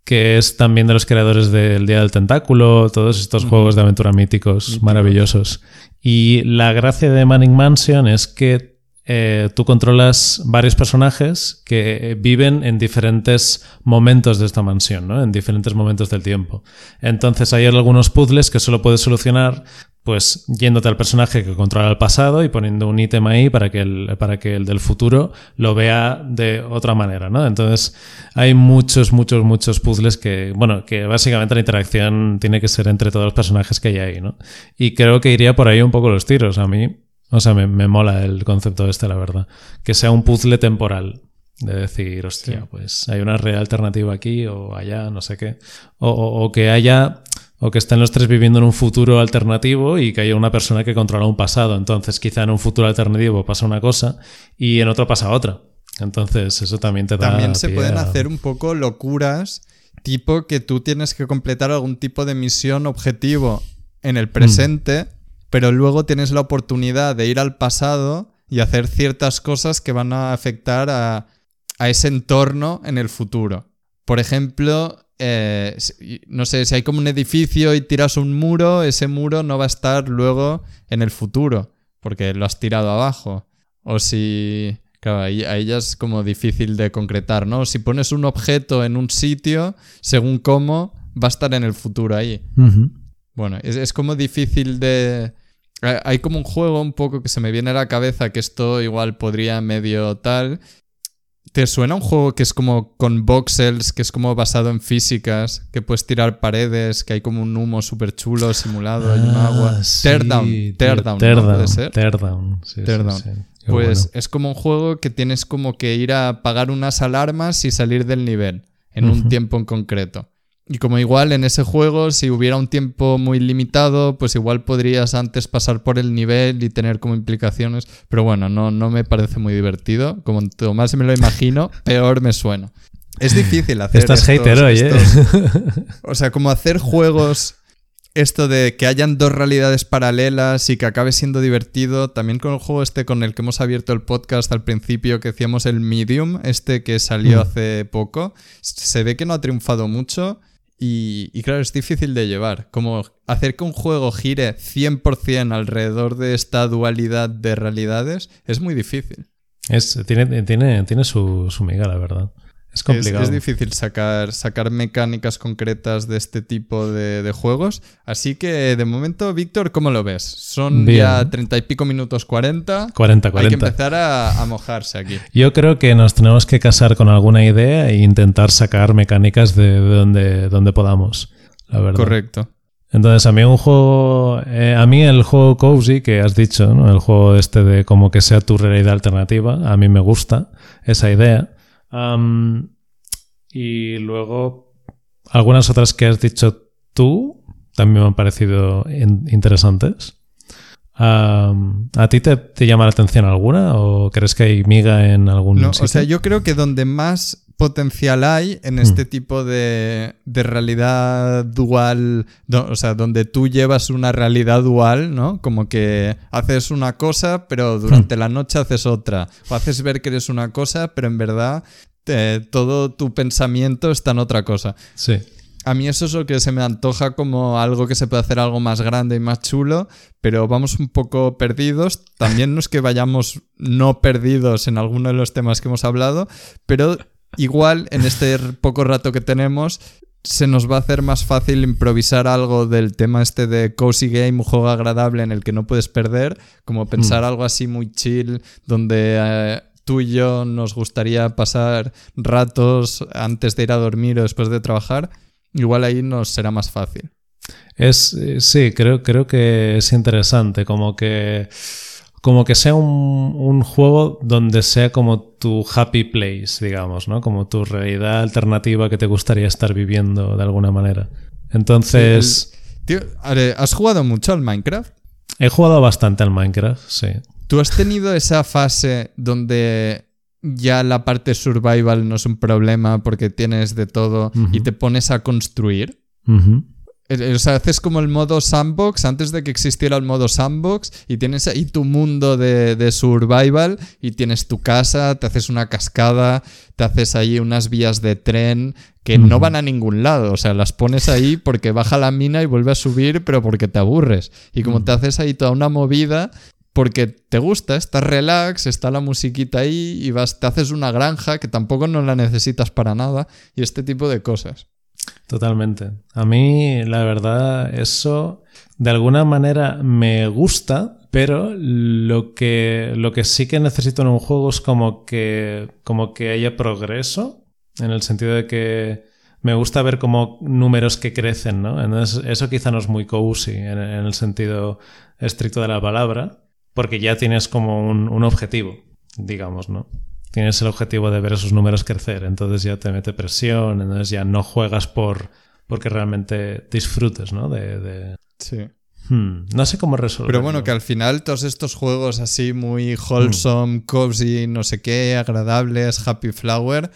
Que es también de los creadores del Día del Tentáculo, todos estos juegos de aventura míticos maravillosos. Y la gracia de Manic Mansion es que eh, tú controlas varios personajes que viven en diferentes momentos de esta mansión, ¿no? en diferentes momentos del tiempo. Entonces hay algunos puzzles que solo puedes solucionar pues yéndote al personaje que controla el pasado y poniendo un ítem ahí para que el, para que el del futuro lo vea de otra manera, ¿no? Entonces hay muchos, muchos, muchos puzzles que, bueno, que básicamente la interacción tiene que ser entre todos los personajes que hay ahí, ¿no? Y creo que iría por ahí un poco los tiros. A mí, o sea, me, mola el concepto este, la verdad. Que sea un puzzle temporal. De decir, hostia, pues hay una real alternativa aquí o allá, no sé qué. o que haya o que estén los tres viviendo en un futuro alternativo y que haya una persona que controla un pasado. Entonces, quizá en un futuro alternativo pasa una cosa y en otro pasa otra. Entonces, eso también te da.
También se pueden hacer un poco locuras, tipo que tú tienes que completar algún tipo de misión objetivo en el presente, pero luego tienes la oportunidad de ir al pasado y hacer ciertas cosas que van a afectar a, a ese entorno en el futuro. Por ejemplo, eh, no sé, si hay como un edificio y tiras un muro, ese muro no va a estar luego en el futuro, porque lo has tirado abajo. O si... Claro, ahí, ya es como difícil de concretar, ¿no? Si pones un objeto en un sitio, según cómo, va a estar en el futuro ahí. Bueno, es, es, como difícil de... Hay como un juego un poco que se me viene a la cabeza que esto igual podría medio tal, ¿Te suena un juego que es como con voxels, que es como basado en físicas, que puedes tirar paredes, que hay como un humo súper chulo simulado, hay un ah, agua? Teardown, Teardown, ¿Puede ser?
Teardown, sí,
pues es como un juego que tienes como que ir a apagar unas alarmas y salir del nivel en un tiempo en concreto. Y como igual en ese juego, si hubiera un tiempo muy limitado, pues igual podrías antes pasar por el nivel y tener como implicaciones. Pero bueno, no, no me parece muy divertido. Como más me lo imagino, peor me suena. Es difícil hacer.
Estás hater hoy, ¿eh?
O sea, como hacer juegos. Esto de que hayan dos realidades paralelas y que acabe siendo divertido, también con el juego este con el que hemos abierto el podcast al principio, que decíamos el Medium, este que salió mm. hace poco, se ve que no ha triunfado mucho y, claro, es difícil de llevar. Como hacer que un juego gire 100% alrededor de esta dualidad de realidades es muy difícil.
Es, tiene, tiene, tiene su, su miga, la verdad. Es complicado.
Es, difícil sacar, sacar mecánicas concretas de este tipo de, juegos. Así que de momento, Víctor, ¿cómo lo ves? Son ya treinta y pico minutos, 40.
40, 40. Hay
que empezar a, mojarse aquí.
Yo creo que nos tenemos que casar con alguna idea e intentar sacar mecánicas de, donde, donde podamos. La verdad.
Correcto.
Entonces, a mí un juego. Eh, a mí el juego Cozy que has dicho, ¿no? el juego este de como que sea tu realidad alternativa, a mí me gusta esa idea y luego, algunas otras que has dicho tú también me han parecido interesantes. ¿A ti te, llama la atención alguna o crees que hay miga en algún no,
O sea, yo creo que donde más potencial hay en este mm. tipo de, de, realidad dual, o sea, donde tú llevas una realidad dual, ¿no? Como que haces una cosa, pero durante mm. la noche haces otra. O haces ver que eres una cosa, pero en verdad todo tu pensamiento está en otra cosa.
Sí.
a mí eso es lo que se me antoja como algo que se puede hacer algo más grande y más chulo, pero vamos un poco perdidos. También no es que vayamos no perdidos en alguno de los temas que hemos hablado, pero igual en este poco rato que tenemos se nos va a hacer más fácil improvisar algo del tema este de cozy game, un juego agradable en el que no puedes perder, como pensar mm. algo así muy chill, donde eh, tú y yo nos gustaría pasar ratos antes de ir a dormir o después de trabajar, igual ahí nos será más fácil.
Es, eh, sí, creo, creo que es interesante, como que como que sea un, juego donde sea como tu happy place, digamos, ¿no? Como tu realidad alternativa que te gustaría estar viviendo de alguna manera. Entonces...
tío, ¿has jugado mucho al Minecraft?
He jugado bastante al Minecraft, sí.
¿Tú has tenido esa fase donde ya la parte survival no es un problema porque tienes de todo y te pones a construir? O sea, haces como el modo sandbox antes de que existiera el modo sandbox y tienes ahí tu mundo de, survival y tienes tu casa, te haces una cascada, te haces ahí unas vías de tren que no van a ningún lado. O sea, las pones ahí porque baja la mina y vuelve a subir, pero porque te aburres. Y como te haces ahí toda una movida, porque te gusta, estás relax, está la musiquita ahí y vas, te haces una granja que tampoco no la necesitas para nada y este tipo de cosas.
Totalmente. A mí, la verdad, eso de alguna manera me gusta, pero lo que, lo que sí que necesito en un juego es como que, como que haya progreso, en el sentido de que me gusta ver como números que crecen, ¿no? Entonces, eso quizá no es muy cozy en, el sentido estricto de la palabra, porque ya tienes como un, un objetivo, digamos, ¿no? Tienes el objetivo de ver esos números crecer, entonces ya te mete presión, entonces ya no juegas por porque realmente disfrutes, ¿no? De,
Sí.
Hmm, no sé cómo resolver.
Pero bueno, que al final todos estos juegos así muy wholesome, hmm. cozy, no sé qué, agradables, happy flower,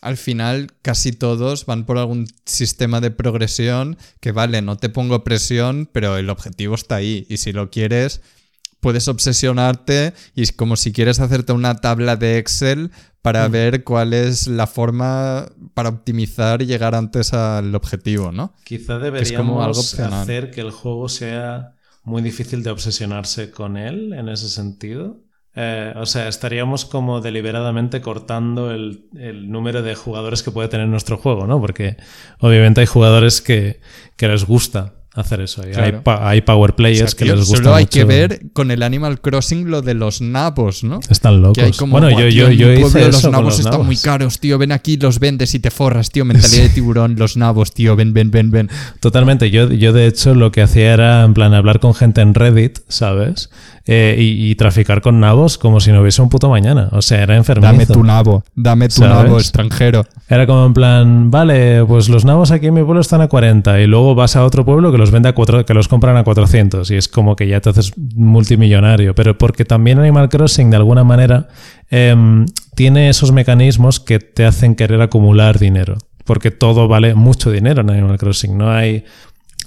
al final casi todos van por algún sistema de progresión que vale, no te pongo presión, pero el objetivo está ahí y si lo quieres, puedes obsesionarte y es como si quieres hacerte una tabla de Excel para mm. ver cuál es la forma para optimizar y llegar antes al objetivo, ¿no?
Quizá deberíamos hacer que el juego sea muy difícil de obsesionarse con él en ese sentido. Eh, o sea, estaríamos como deliberadamente cortando el, el, número de jugadores que puede tener nuestro juego, ¿no? Porque obviamente hay jugadores que, que les gusta hacer eso. Hay, power players que les gusta
Solo hay que ver con el Animal Crossing lo de los nabos, ¿no?
Están locos. bueno, yo, yo, yo hice
los nabos están muy caros, tío. Ven aquí, los vendes y te forras, tío. Mentalidad de tiburón, los nabos, tío. Ven, ven, ven, ven.
Totalmente. Yo, yo, de hecho, lo que hacía era, en plan, hablar con gente en Reddit, ¿sabes? Eh, y, traficar con nabos como si no hubiese un puto mañana. O sea, era enfermizo.
Dame tu nabo, dame tu nabo extranjero.
Era como en plan, vale, pues los nabos aquí en mi pueblo están a 40 y luego vas a otro pueblo que los vende a cuatro, que los compran a 400 y es como que ya te haces multimillonario. Pero porque también Animal Crossing de alguna manera em, tiene esos mecanismos que te hacen querer acumular dinero porque todo vale mucho dinero en Animal Crossing. No hay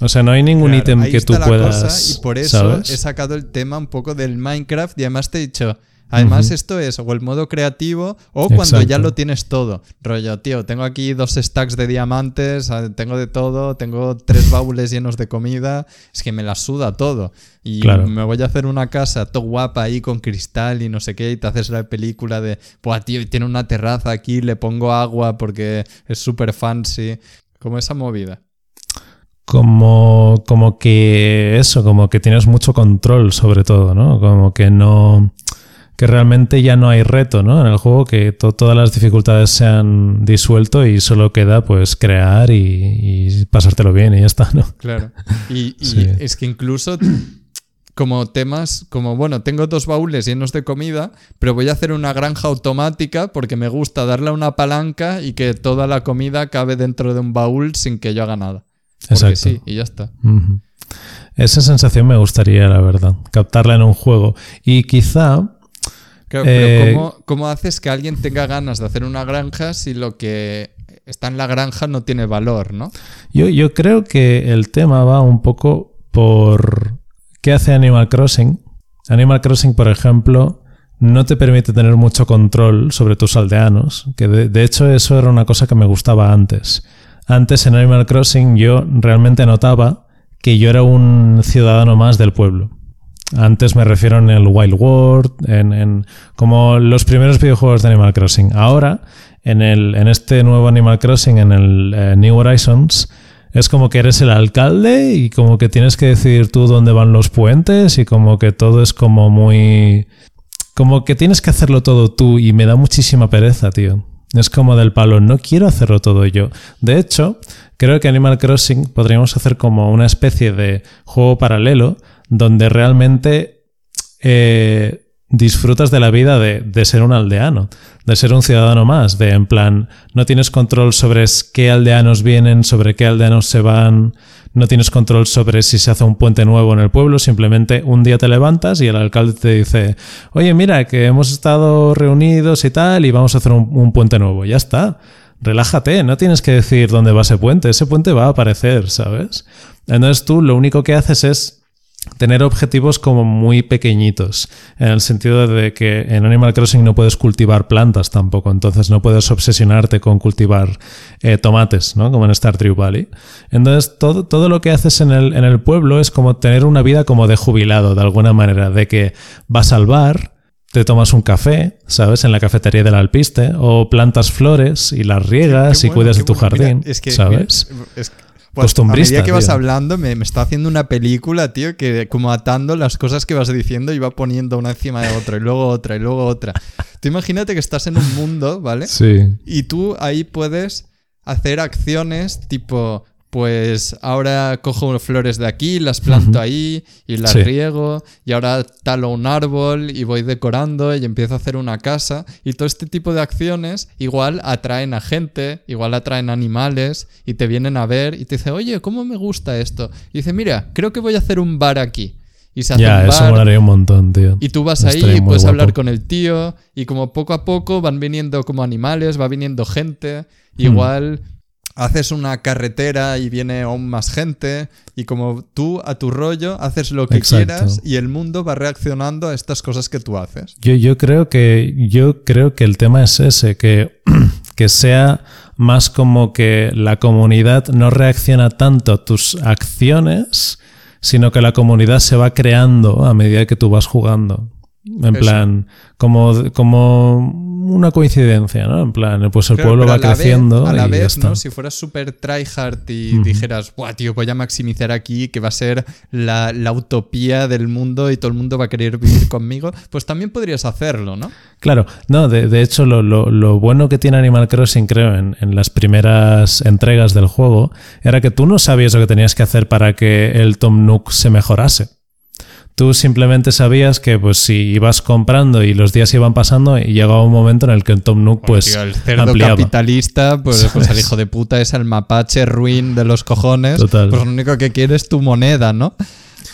o sea, no hay ningún ítem que tú puedas.
y por eso he sacado el tema un poco del Minecraft y además te he dicho. Además, esto es o el modo creativo o cuando ya lo tienes todo. Rollo, tío, tengo aquí dos stacks de diamantes, ah, tengo de todo, tengo tres baúles llenos de comida. Es que me la suda todo. Y me voy a hacer una casa todo guapa ahí con cristal y no sé qué. Y te haces la película de, pues tío, tiene una terraza aquí, le pongo agua porque es súper fancy. Como esa movida
como, como que eso, como que tienes mucho control sobre todo, ¿no? Como que no que realmente ya no hay reto ¿no? en el juego, que todas las dificultades se han disuelto y solo queda pues crear y, pasártelo bien y ya está, ¿no?
Claro. Y, es que incluso como temas, como bueno, tengo dos baúles llenos de comida, pero voy a hacer una granja automática porque me gusta darle una palanca y que toda la comida cabe dentro de un baúl sin que yo haga nada. Exacto. sí, y ya está.
Esa sensación me gustaría, la verdad, captarla en un juego. Y quizá...
pero eh, ¿cómo, haces que alguien tenga ganas de hacer una granja si lo que está en la granja no tiene valor, no?
Yo, yo creo que el tema va un poco por qué hace Animal Crossing. Animal Crossing, por ejemplo, no te permite tener mucho control sobre tus aldeanos, que de hecho eso era una cosa que me gustaba antes. Antes en Animal Crossing yo realmente notaba que yo era un ciudadano más del pueblo. Antes me refiero en el Wild World, en, como los primeros videojuegos de Animal Crossing. Ahora, en, el, en este nuevo Animal Crossing, en el eh, New Horizons, es como que eres el alcalde y como que tienes que decidir tú dónde van los puentes y como que todo es como muy... Como que tienes que hacerlo todo tú y me da muchísima pereza, tío. Es como del palo, no quiero hacerlo todo yo. De hecho, creo que Animal Crossing podríamos hacer como una especie de juego paralelo donde realmente eh, disfrutas de la vida de, ser un aldeano, de ser un ciudadano más, de en plan, no tienes control sobre qué aldeanos vienen, sobre qué aldeanos se van, no tienes control sobre si se hace un puente nuevo en el pueblo, simplemente un día te levantas y el alcalde te dice, oye, mira, que hemos estado reunidos y tal y vamos a hacer un, puente nuevo, ya está. Relájate, no tienes que decir dónde va ese puente, ese puente va a aparecer, ¿sabes? Entonces tú lo único que haces es tener objetivos como muy pequeñitos, en el sentido de que en Animal Crossing no puedes cultivar plantas tampoco, entonces no puedes obsesionarte con cultivar eh, tomates, ¿no? Como en Stardew Valley. Entonces todo, todo lo que haces en el, en el pueblo es como tener una vida como de jubilado, de alguna manera, de que vas al bar, te tomas un café, ¿sabes? En la cafetería del alpiste, o plantas flores y las riegas y cuidas de tu jardín, ¿sabes?
Pues a medida que vas hablando, me, está haciendo una película, tío, que como atando las cosas que vas diciendo y va poniendo una encima de otra, y luego otra, y luego otra. Tú imagínate que estás en un mundo, ¿vale?
Sí.
Y tú ahí puedes hacer acciones tipo, pues ahora cojo flores de aquí, las planto ahí y las riego y ahora talo un árbol y voy decorando y empiezo a hacer una casa y todo este tipo de acciones igual atraen a gente, igual atraen animales y te vienen a ver y te dicen, oye, ¿cómo me gusta esto? Y dice, mira, creo que voy a hacer un bar aquí. Y se hace
ya,
un
eso molaría un montón, tío.
Y tú vas ahí y puedes hablar con el tío y como poco a poco van viniendo como animales, va viniendo gente, hmm. igual haces una carretera y viene aún más gente y como tú a tu rollo haces lo que quieras y el mundo va reaccionando a estas cosas que tú haces.
Yo, yo, creo, que, yo creo que el tema es ese, que, que sea más como que la comunidad no reacciona tanto a tus acciones, sino que la comunidad se va creando a medida que tú vas jugando. En plan, como, como una coincidencia, ¿no? En plan, pues el pueblo va creciendo.
a la vez, ¿no? Si fueras súper tryhard y dijeras, Buah, tío, voy a maximizar aquí, que va a ser la, utopía del mundo y todo el mundo va a querer vivir conmigo, pues también podrías hacerlo, ¿no?
Claro, no, de, hecho, lo, bueno que tiene Animal Crossing, creo, en, en las primeras entregas del juego, era que tú no sabías lo que tenías que hacer para que el Tom Nook se mejorase. Tú simplemente sabías que pues si ibas comprando y los días iban pasando y llegaba un momento en el que el Tom Nook pues
el cerdo capitalista, pues, pues, el hijo de puta es el mapache ruin de los cojones. Pues lo único que quiere es tu moneda, ¿no?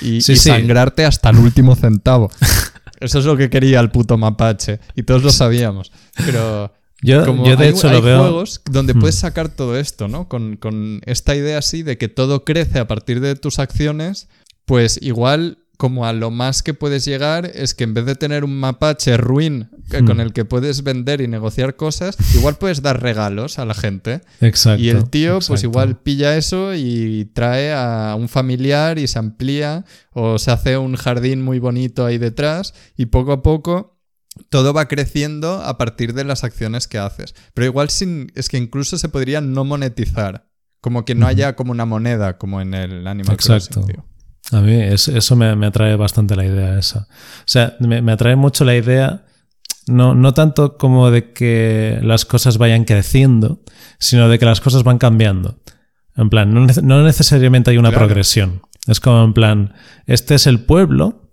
Y, sangrarte hasta el último centavo. Eso es lo que quería el puto mapache. Y todos lo sabíamos. Pero
yo, yo de hecho lo veo.
juegos donde hmm. puedes sacar todo esto, ¿no? Con, con esta idea así de que todo crece a partir de tus acciones, pues igual como a lo más que puedes llegar es que en vez de tener un mapache ruin con hmm. el que puedes vender y negociar cosas, igual puedes dar regalos a la gente.
Exacto.
Y el tío, pues igual pilla eso y trae a un familiar y se amplía o se hace un jardín muy bonito ahí detrás y poco a poco todo va creciendo a partir de las acciones que haces. Pero igual sin, es que incluso se podría no monetizar. Como que no haya como una moneda como en el Animal Crossing. Tío.
A mí eso me, atrae bastante la idea esa. O sea, me, atrae mucho la idea, no, no tanto como de que las cosas vayan creciendo, sino de que las cosas van cambiando. En plan, no, necesariamente hay una progresión. Es como en plan, este es el pueblo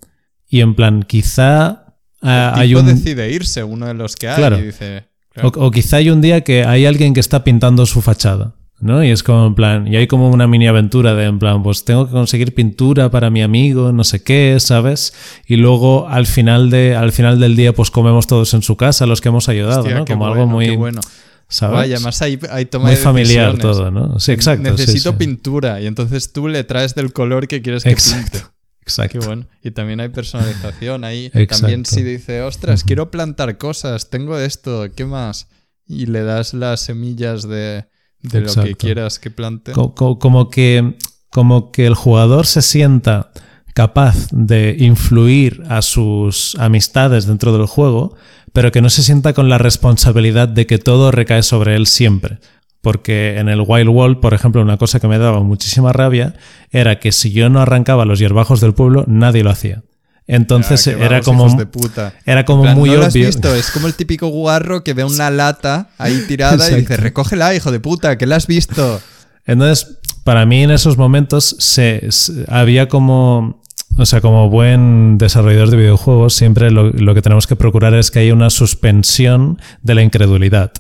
y en plan, quizá
ah, hay un... decide irse, uno de los que hay, y dice...
o quizá hay un día que hay alguien que está pintando su fachada. ¿No? Y es como en plan, y hay como una mini aventura de en plan, pues tengo que conseguir pintura para mi amigo, no sé qué, ¿sabes? Y luego al final de al final del día pues comemos todos en su casa los que hemos ayudado, ¿no? Como algo muy
bueno. ¿sabes? Vaya, además hay, hay toma
Muy familiar todo, ¿no? Sí, exacto.
Necesito pintura y entonces tú le traes del color que quieres que
exacto.
pinte.
Exacto.
Qué bueno. Y también hay personalización ahí. También si dice, ostras, quiero plantar cosas, tengo esto, ¿qué más? Y le das las semillas de, de lo que quieras que plante.
Co- co- como, que, como que el jugador se sienta capaz de influir a sus amistades dentro del juego, pero que no se sienta con la responsabilidad de que todo recae sobre él siempre. Porque en el Wild World, por ejemplo, una cosa que me daba muchísima rabia era que si yo no arrancaba los hierbajos del pueblo, nadie lo hacía. Entonces
Ah,
era
vagos,
como,
de puta.
era como muy
¿no lo has
obvio.
visto? Es como el típico guarro que ve una lata ahí tirada y dice, recógela, hijo de puta, que la has visto.
Entonces, para mí en esos momentos se, se- había como, o sea, como buen desarrollador de videojuegos, siempre lo, que tenemos que procurar es que haya una suspensión de la incredulidad.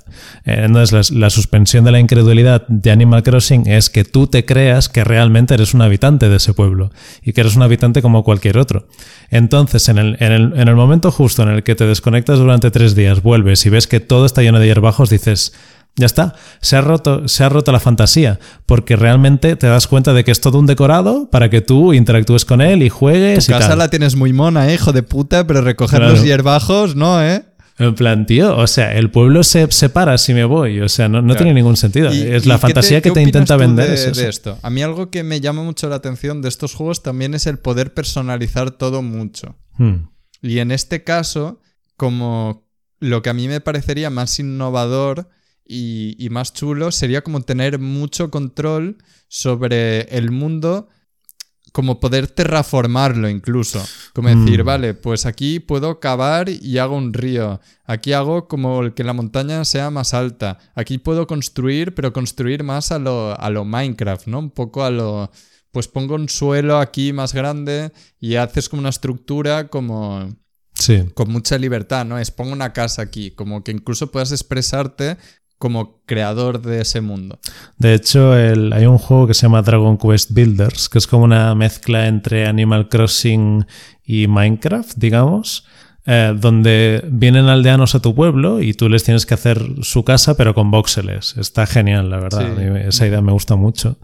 Eh, Entonces, la, la suspensión de la incredulidad de Animal Crossing es que tú te creas que realmente eres un habitante de ese pueblo y que eres un habitante como cualquier otro. Entonces, en el, en el, en el momento justo en el que te desconectas durante tres días, vuelves y ves que todo está lleno de hierbajos, dices, ya está, se ha roto, se ha roto la fantasía, porque realmente te das cuenta de que es todo un decorado para que tú interactúes con él y
Tu
juegues y
casa
tal.
la tienes muy mona, eh, hijo de puta, pero recoger
Claro.
los hierbajos, no, ¿eh?
En plan, tío, o sea, el pueblo se separa si me voy, o sea, no, no
Claro.
tiene ningún sentido.
Y-
es la fantasía
te-
que te intenta vender.
de,
es
de esto? A mí algo que me llama mucho la atención de estos juegos también es el poder personalizar todo mucho.
Hmm.
Y en este caso, como lo que a mí me parecería más innovador y, y más chulo sería como tener mucho control sobre el mundo, como poder terraformarlo incluso. Como decir,
Mm.
vale, pues aquí puedo cavar y hago un río. Aquí hago como el que la montaña sea más alta. Aquí puedo construir, pero construir más a lo, a lo Minecraft, ¿no? Un poco a lo... Pues pongo un suelo aquí más grande y haces como una estructura como
Sí.
con mucha libertad, ¿no? Es pongo una casa aquí, como que incluso puedas expresarte como creador de ese mundo.
De hecho, el- hay un juego que se llama Dragon Quest Builders, que es como una mezcla entre Animal Crossing y Minecraft, digamos, eh, donde vienen aldeanos a tu pueblo y tú les tienes que hacer su casa, pero con voxeles. Está genial, la verdad.
Sí.
Esa idea me gusta mucho.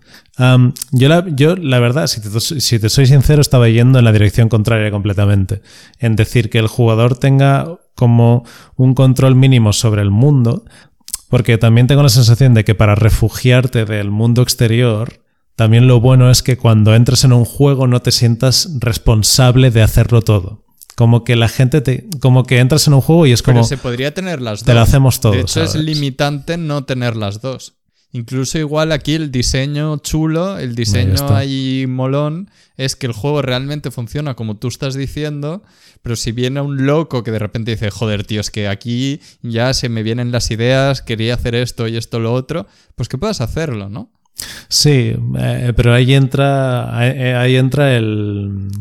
Yo, la, yo, la verdad, si te, si te soy sincero, estaba yendo en la dirección contraria completamente. En decir que el jugador tenga como un control mínimo sobre el mundo, porque también tengo la sensación de que para refugiarte del mundo exterior, también lo bueno es que cuando entres en un juego no te sientas responsable de hacerlo todo. Como que la gente te. Como que entras en un juego y es como.
Pero se podría tener las dos.
Te lo hacemos todo.
De hecho, es limitante no tener las dos. Incluso igual aquí el diseño chulo, el diseño ahí molón, es que el juego realmente funciona como tú estás diciendo, pero si viene un loco que de repente dice, joder, tío, es que aquí ya se me vienen las ideas, quería hacer esto y esto lo otro, pues que puedas hacerlo, ¿no?
Sí, eh, pero ahí entra, ahí, ahí entra el,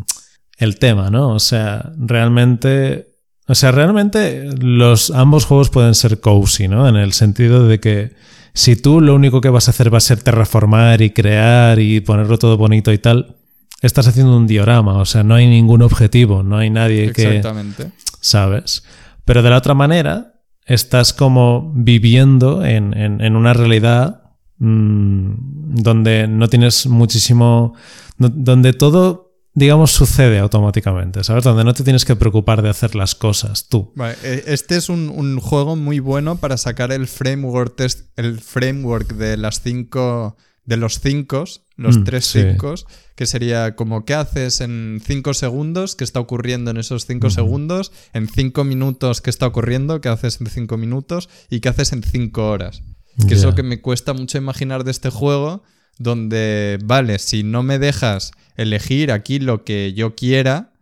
el tema, ¿no? O sea, realmente, o sea, realmente los ambos juegos pueden ser cozy, ¿no? En el sentido de que si tú lo único que vas a hacer va a ser terraformar y crear y ponerlo todo bonito y tal, estás haciendo un diorama, o sea, no hay ningún objetivo, no hay nadie que,
Exactamente.
¿sabes? Pero de la otra manera, estás como viviendo en, en- en una realidad mm, donde no tienes muchísimo. no- donde todo, digamos, sucede automáticamente, ¿sabes? Donde no te tienes que preocupar de hacer las cosas tú.
Vale, e- este es un, un juego muy bueno para sacar el framework test, el framework de las cinco de los cinco, los
Mm,
tres
sí.
cinco, que sería como qué haces en cinco segundos, qué está ocurriendo en esos cinco segundos, en cinco minutos qué está ocurriendo, qué haces en cinco minutos y qué haces en cinco horas. Que es lo que me cuesta mucho imaginar de este juego, donde, vale, si no me dejas elegir aquí lo que yo quiera,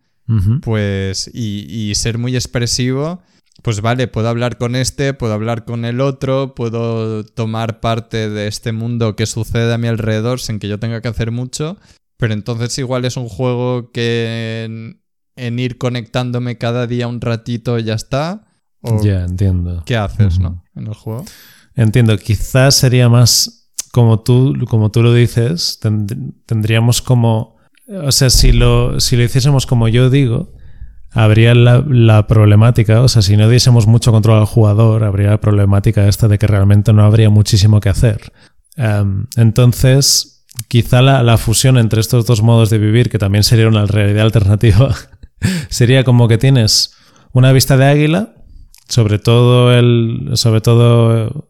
pues y, y ser muy expresivo, pues vale, puedo hablar con este, puedo hablar con el otro, puedo tomar parte de este mundo que sucede a mi alrededor sin que yo tenga que hacer mucho, pero entonces igual es un juego que en, en ir conectándome cada día un ratito ya está. ¿O
Ya, entiendo.
qué haces, no? En el juego.
Entiendo, quizás sería más como tú, como tú lo dices, tend- tendríamos como, o sea, si lo, si lo hiciésemos como yo digo, habría la, la problemática, o sea, si no diésemos mucho control al jugador, habría la problemática esta de que realmente no habría muchísimo que hacer. Em, entonces, quizá la, la fusión entre estos dos modos de vivir, que también sería una realidad alternativa, sería como que tienes una vista de águila sobre todo el sobre todo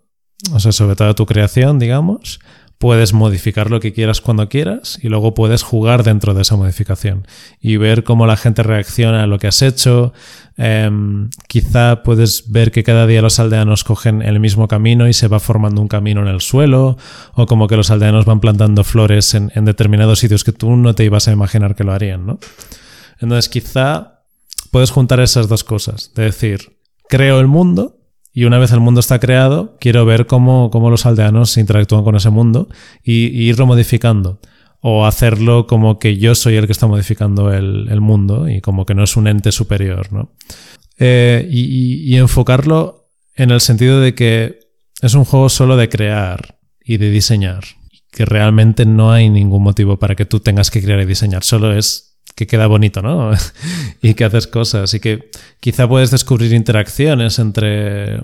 o sea, sobre toda tu creación, digamos, puedes modificar lo que quieras cuando quieras y luego puedes jugar dentro de esa modificación y ver cómo la gente reacciona a lo que has hecho. Em, quizá puedes ver que cada día los aldeanos cogen el mismo camino y se va formando un camino en el suelo o como que los aldeanos van plantando flores en, en determinados sitios que tú no te ibas a imaginar que lo harían, ¿no? Entonces quizá puedes juntar esas dos cosas, de decir, creo el mundo y una vez el mundo está creado, quiero ver cómo, cómo los aldeanos interactúan con ese mundo y, irlo modificando. O hacerlo como que yo soy el que está modificando el, el mundo y como que no es un ente superior, ¿no? Eh, y, y, enfocarlo en el sentido de que es un juego solo de crear y de diseñar. Que realmente no hay ningún motivo para que tú tengas que crear y diseñar. Solo es que queda bonito, ¿no? y que haces cosas y que quizá puedes descubrir interacciones entre,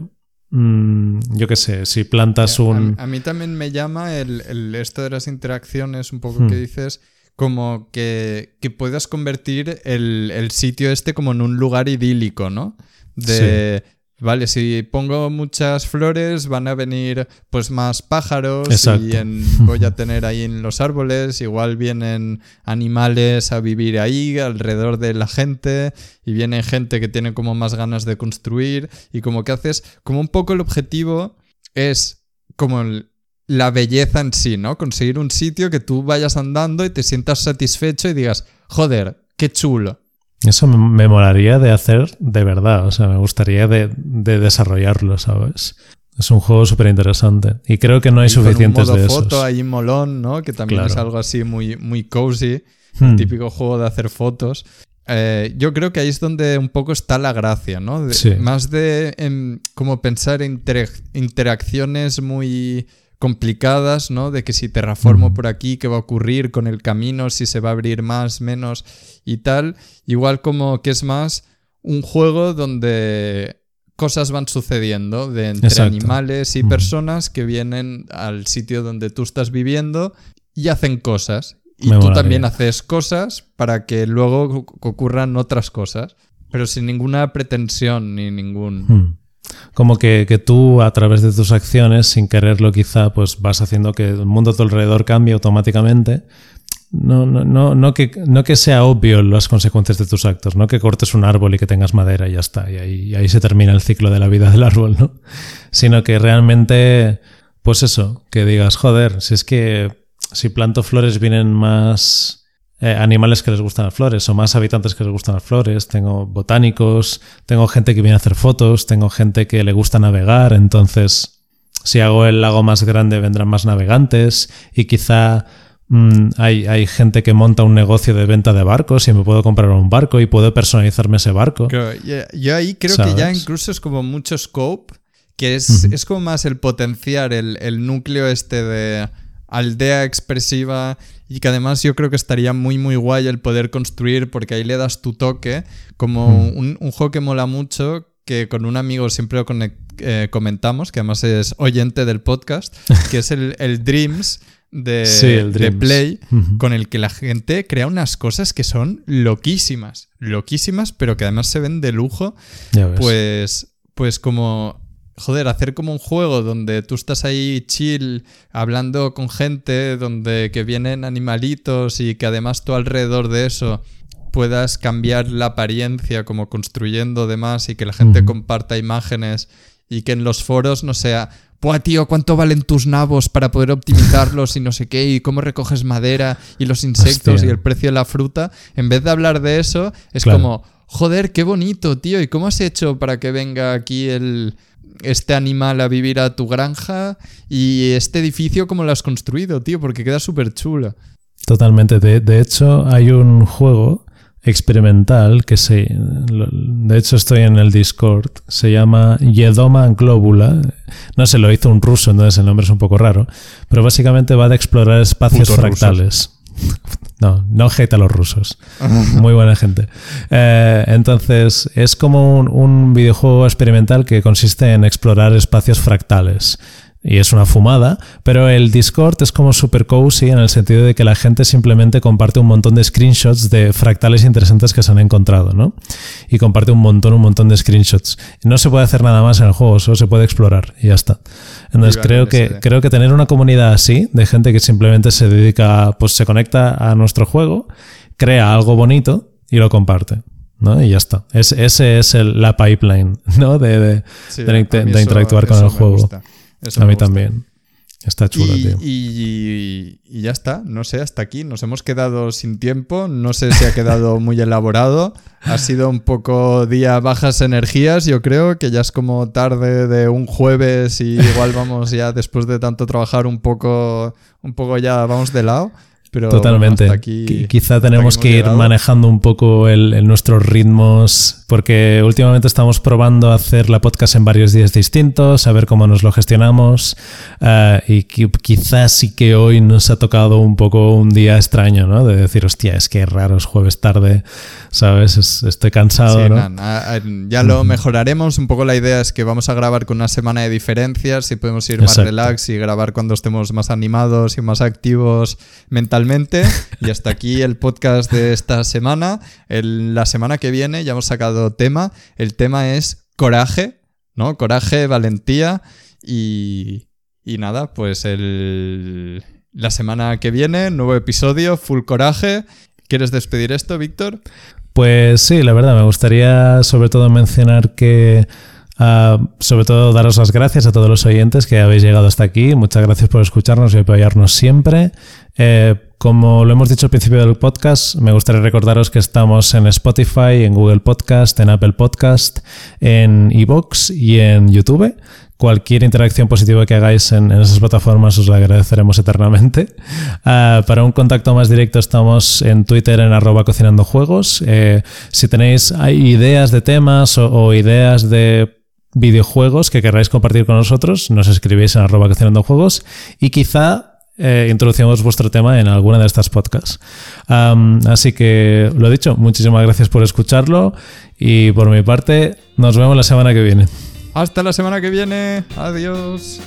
mmm, yo qué sé, si plantas un...
A, a, mí también me llama el, el, esto de las interacciones, un poco hmm. que dices, como que, que puedas convertir el, el, sitio este como en un lugar idílico, ¿no? De... Sí. Vale, si pongo muchas flores van a venir pues más pájaros
Exacto.
y en, voy a tener ahí en los árboles, igual vienen animales a vivir ahí alrededor de la gente y viene gente que tiene como más ganas de construir y como que haces, como un poco el objetivo es como el, la belleza en sí, ¿no? Conseguir un sitio que tú vayas andando y te sientas satisfecho y digas, joder, qué chulo.
Eso me molaría de hacer de verdad, o sea, me gustaría de, de desarrollarlo, ¿sabes? Es un juego súper interesante y creo que no hay
y
suficientes
con un modo
de
foto
esos.
ahí molón, ¿no? Que también
Claro.
es algo así muy, muy cozy,
Hmm.
el típico juego de hacer fotos. Eh, yo creo que ahí es donde un poco está la gracia, ¿no? De-
Sí.
Más de como pensar en interac- interacciones muy complicadas, ¿no? De que si terraformo por aquí, ¿qué va a ocurrir con el camino? Si se va a abrir más, menos y tal. Igual como que es más un juego donde cosas van sucediendo de entre
Exacto.
animales y personas que vienen al sitio donde tú estás viviendo y hacen cosas. Y
Me
tú
molaría.
también haces cosas para que luego oc- ocurran otras cosas, pero sin ninguna pretensión ni ningún...
Hmm. Como que, que tú a través de tus acciones, sin quererlo quizá, pues vas haciendo que el mundo a tu alrededor cambie automáticamente. No, no, no, no, que, no que sea obvio las consecuencias de tus actos, no que cortes un árbol y que tengas madera y ya está, y ahí, y ahí se termina el ciclo de la vida del árbol, ¿no? Sino que realmente, pues eso, que digas, joder, si es que si planto flores vienen más eh, animales que les gustan las flores o más habitantes que les gustan las flores, tengo botánicos, tengo gente que viene a hacer fotos, tengo gente que le gusta navegar, entonces si hago el lago más grande vendrán más navegantes y quizá mm, hay, hay gente que monta un negocio de venta de barcos y me puedo comprar un barco y puedo personalizarme ese barco.
Yo, ahí creo que ya incluso es como mucho scope, que es, es como más el potenciar el, el núcleo este de aldea expresiva y que además yo creo que estaría muy muy guay el poder construir porque ahí le das tu toque, como
Mm.
un, un juego que mola mucho que con un amigo siempre lo eh, comentamos, que además es oyente del podcast, que es el, el Dreams de,
Sí, el
de. Play, con el que la gente crea unas cosas que son loquísimas, loquísimas, pero que además se ven de lujo, pues, pues como, joder, hacer como un juego donde tú estás ahí chill, hablando con gente, donde que vienen animalitos y que además tú alrededor de eso puedas cambiar la apariencia como construyendo demás y que la gente comparta imágenes y que en los foros no sea, Buah, tío, ¿cuánto valen tus nabos para poder optimizarlos y no sé qué? ¿Y cómo recoges madera y los insectos
Hostia.
y el precio de la fruta? En vez de hablar de eso, es
Claro.
como, joder, qué bonito, tío. ¿Y cómo has hecho para que venga aquí el este animal a vivir a tu granja y este edificio cómo lo has construido, tío? Porque queda súper chulo.
Totalmente. De, de hecho, hay un juego experimental que se. De hecho, estoy en el Discord. Se llama Yedoma Globula. No sé, lo hizo un ruso, entonces el nombre es un poco raro. Pero básicamente va de explorar espacios
Putos
fractales. No, no hate a los rusos. Muy buena gente. Eh, entonces, es como un, un videojuego experimental que consiste en explorar espacios fractales. Y es una fumada, pero el Discord es como super cozy en el sentido de que la gente simplemente comparte un montón de screenshots de fractales interesantes que se han encontrado, ¿no? Y comparte un montón, un montón de screenshots. No se puede hacer nada más en el juego, solo se puede explorar y ya está. Entonces creo que, creo que tener una comunidad así, de gente que simplemente se dedica, pues se conecta a nuestro juego, crea algo bonito y lo comparte. ¿no? Y ya está. Es, ese es la pipeline ¿no? de, de, de, interactuar con el juego a mí también. Está chulo,
y,
tío.
Y, ya está, no sé, hasta aquí. Nos hemos quedado sin tiempo. No sé si ha quedado muy elaborado. Ha sido un poco día bajas energías, yo creo, que ya es como tarde de un jueves y igual vamos ya después de tanto trabajar un poco, un poco ya vamos de lado.
Totalmente.
aquí,
Quizá tenemos que ir manejando un poco el, nuestros ritmos, porque últimamente estamos probando hacer la podcast en varios días distintos, a ver cómo nos lo gestionamos. Eh, y quizás sí que hoy nos ha tocado un poco un día extraño, ¿no? De decir, hostia, es que raro, es jueves tarde, ¿sabes? estoy cansado, ¿no?
ya lo mejoraremos. Un poco la idea es que vamos a grabar con una semana de diferencias y podemos ir más relax y grabar cuando estemos más animados y más activos mentalmente y hasta aquí el podcast de esta semana. la semana que viene ya hemos sacado tema. El tema es coraje, ¿no? Coraje, valentía y, y nada, pues el, la semana que viene, nuevo episodio, full coraje. ¿Quieres despedir esto, Víctor?
Pues sí, la verdad, me gustaría sobre todo mencionar que Ah, sobre todo daros las gracias a todos los oyentes que habéis llegado hasta aquí. Muchas gracias por escucharnos y apoyarnos siempre. Eh, como lo hemos dicho al principio del podcast, me gustaría recordaros que estamos en Spotify, en Google Podcast, en Apple Podcast, en Evox y en YouTube. Cualquier interacción positiva que hagáis en, esas plataformas os la agradeceremos eternamente. Ah, para un contacto más directo estamos en Twitter en arroba cocinando. Eh, si tenéis ideas de temas o ideas de videojuegos que queráis compartir con nosotros, nos escribís en arroba juegos y quizá eh, introducimos vuestro tema en alguna de estas podcasts. así que lo dicho, muchísimas gracias por escucharlo y por mi parte nos vemos la semana que viene.
Hasta la semana que viene. Adiós.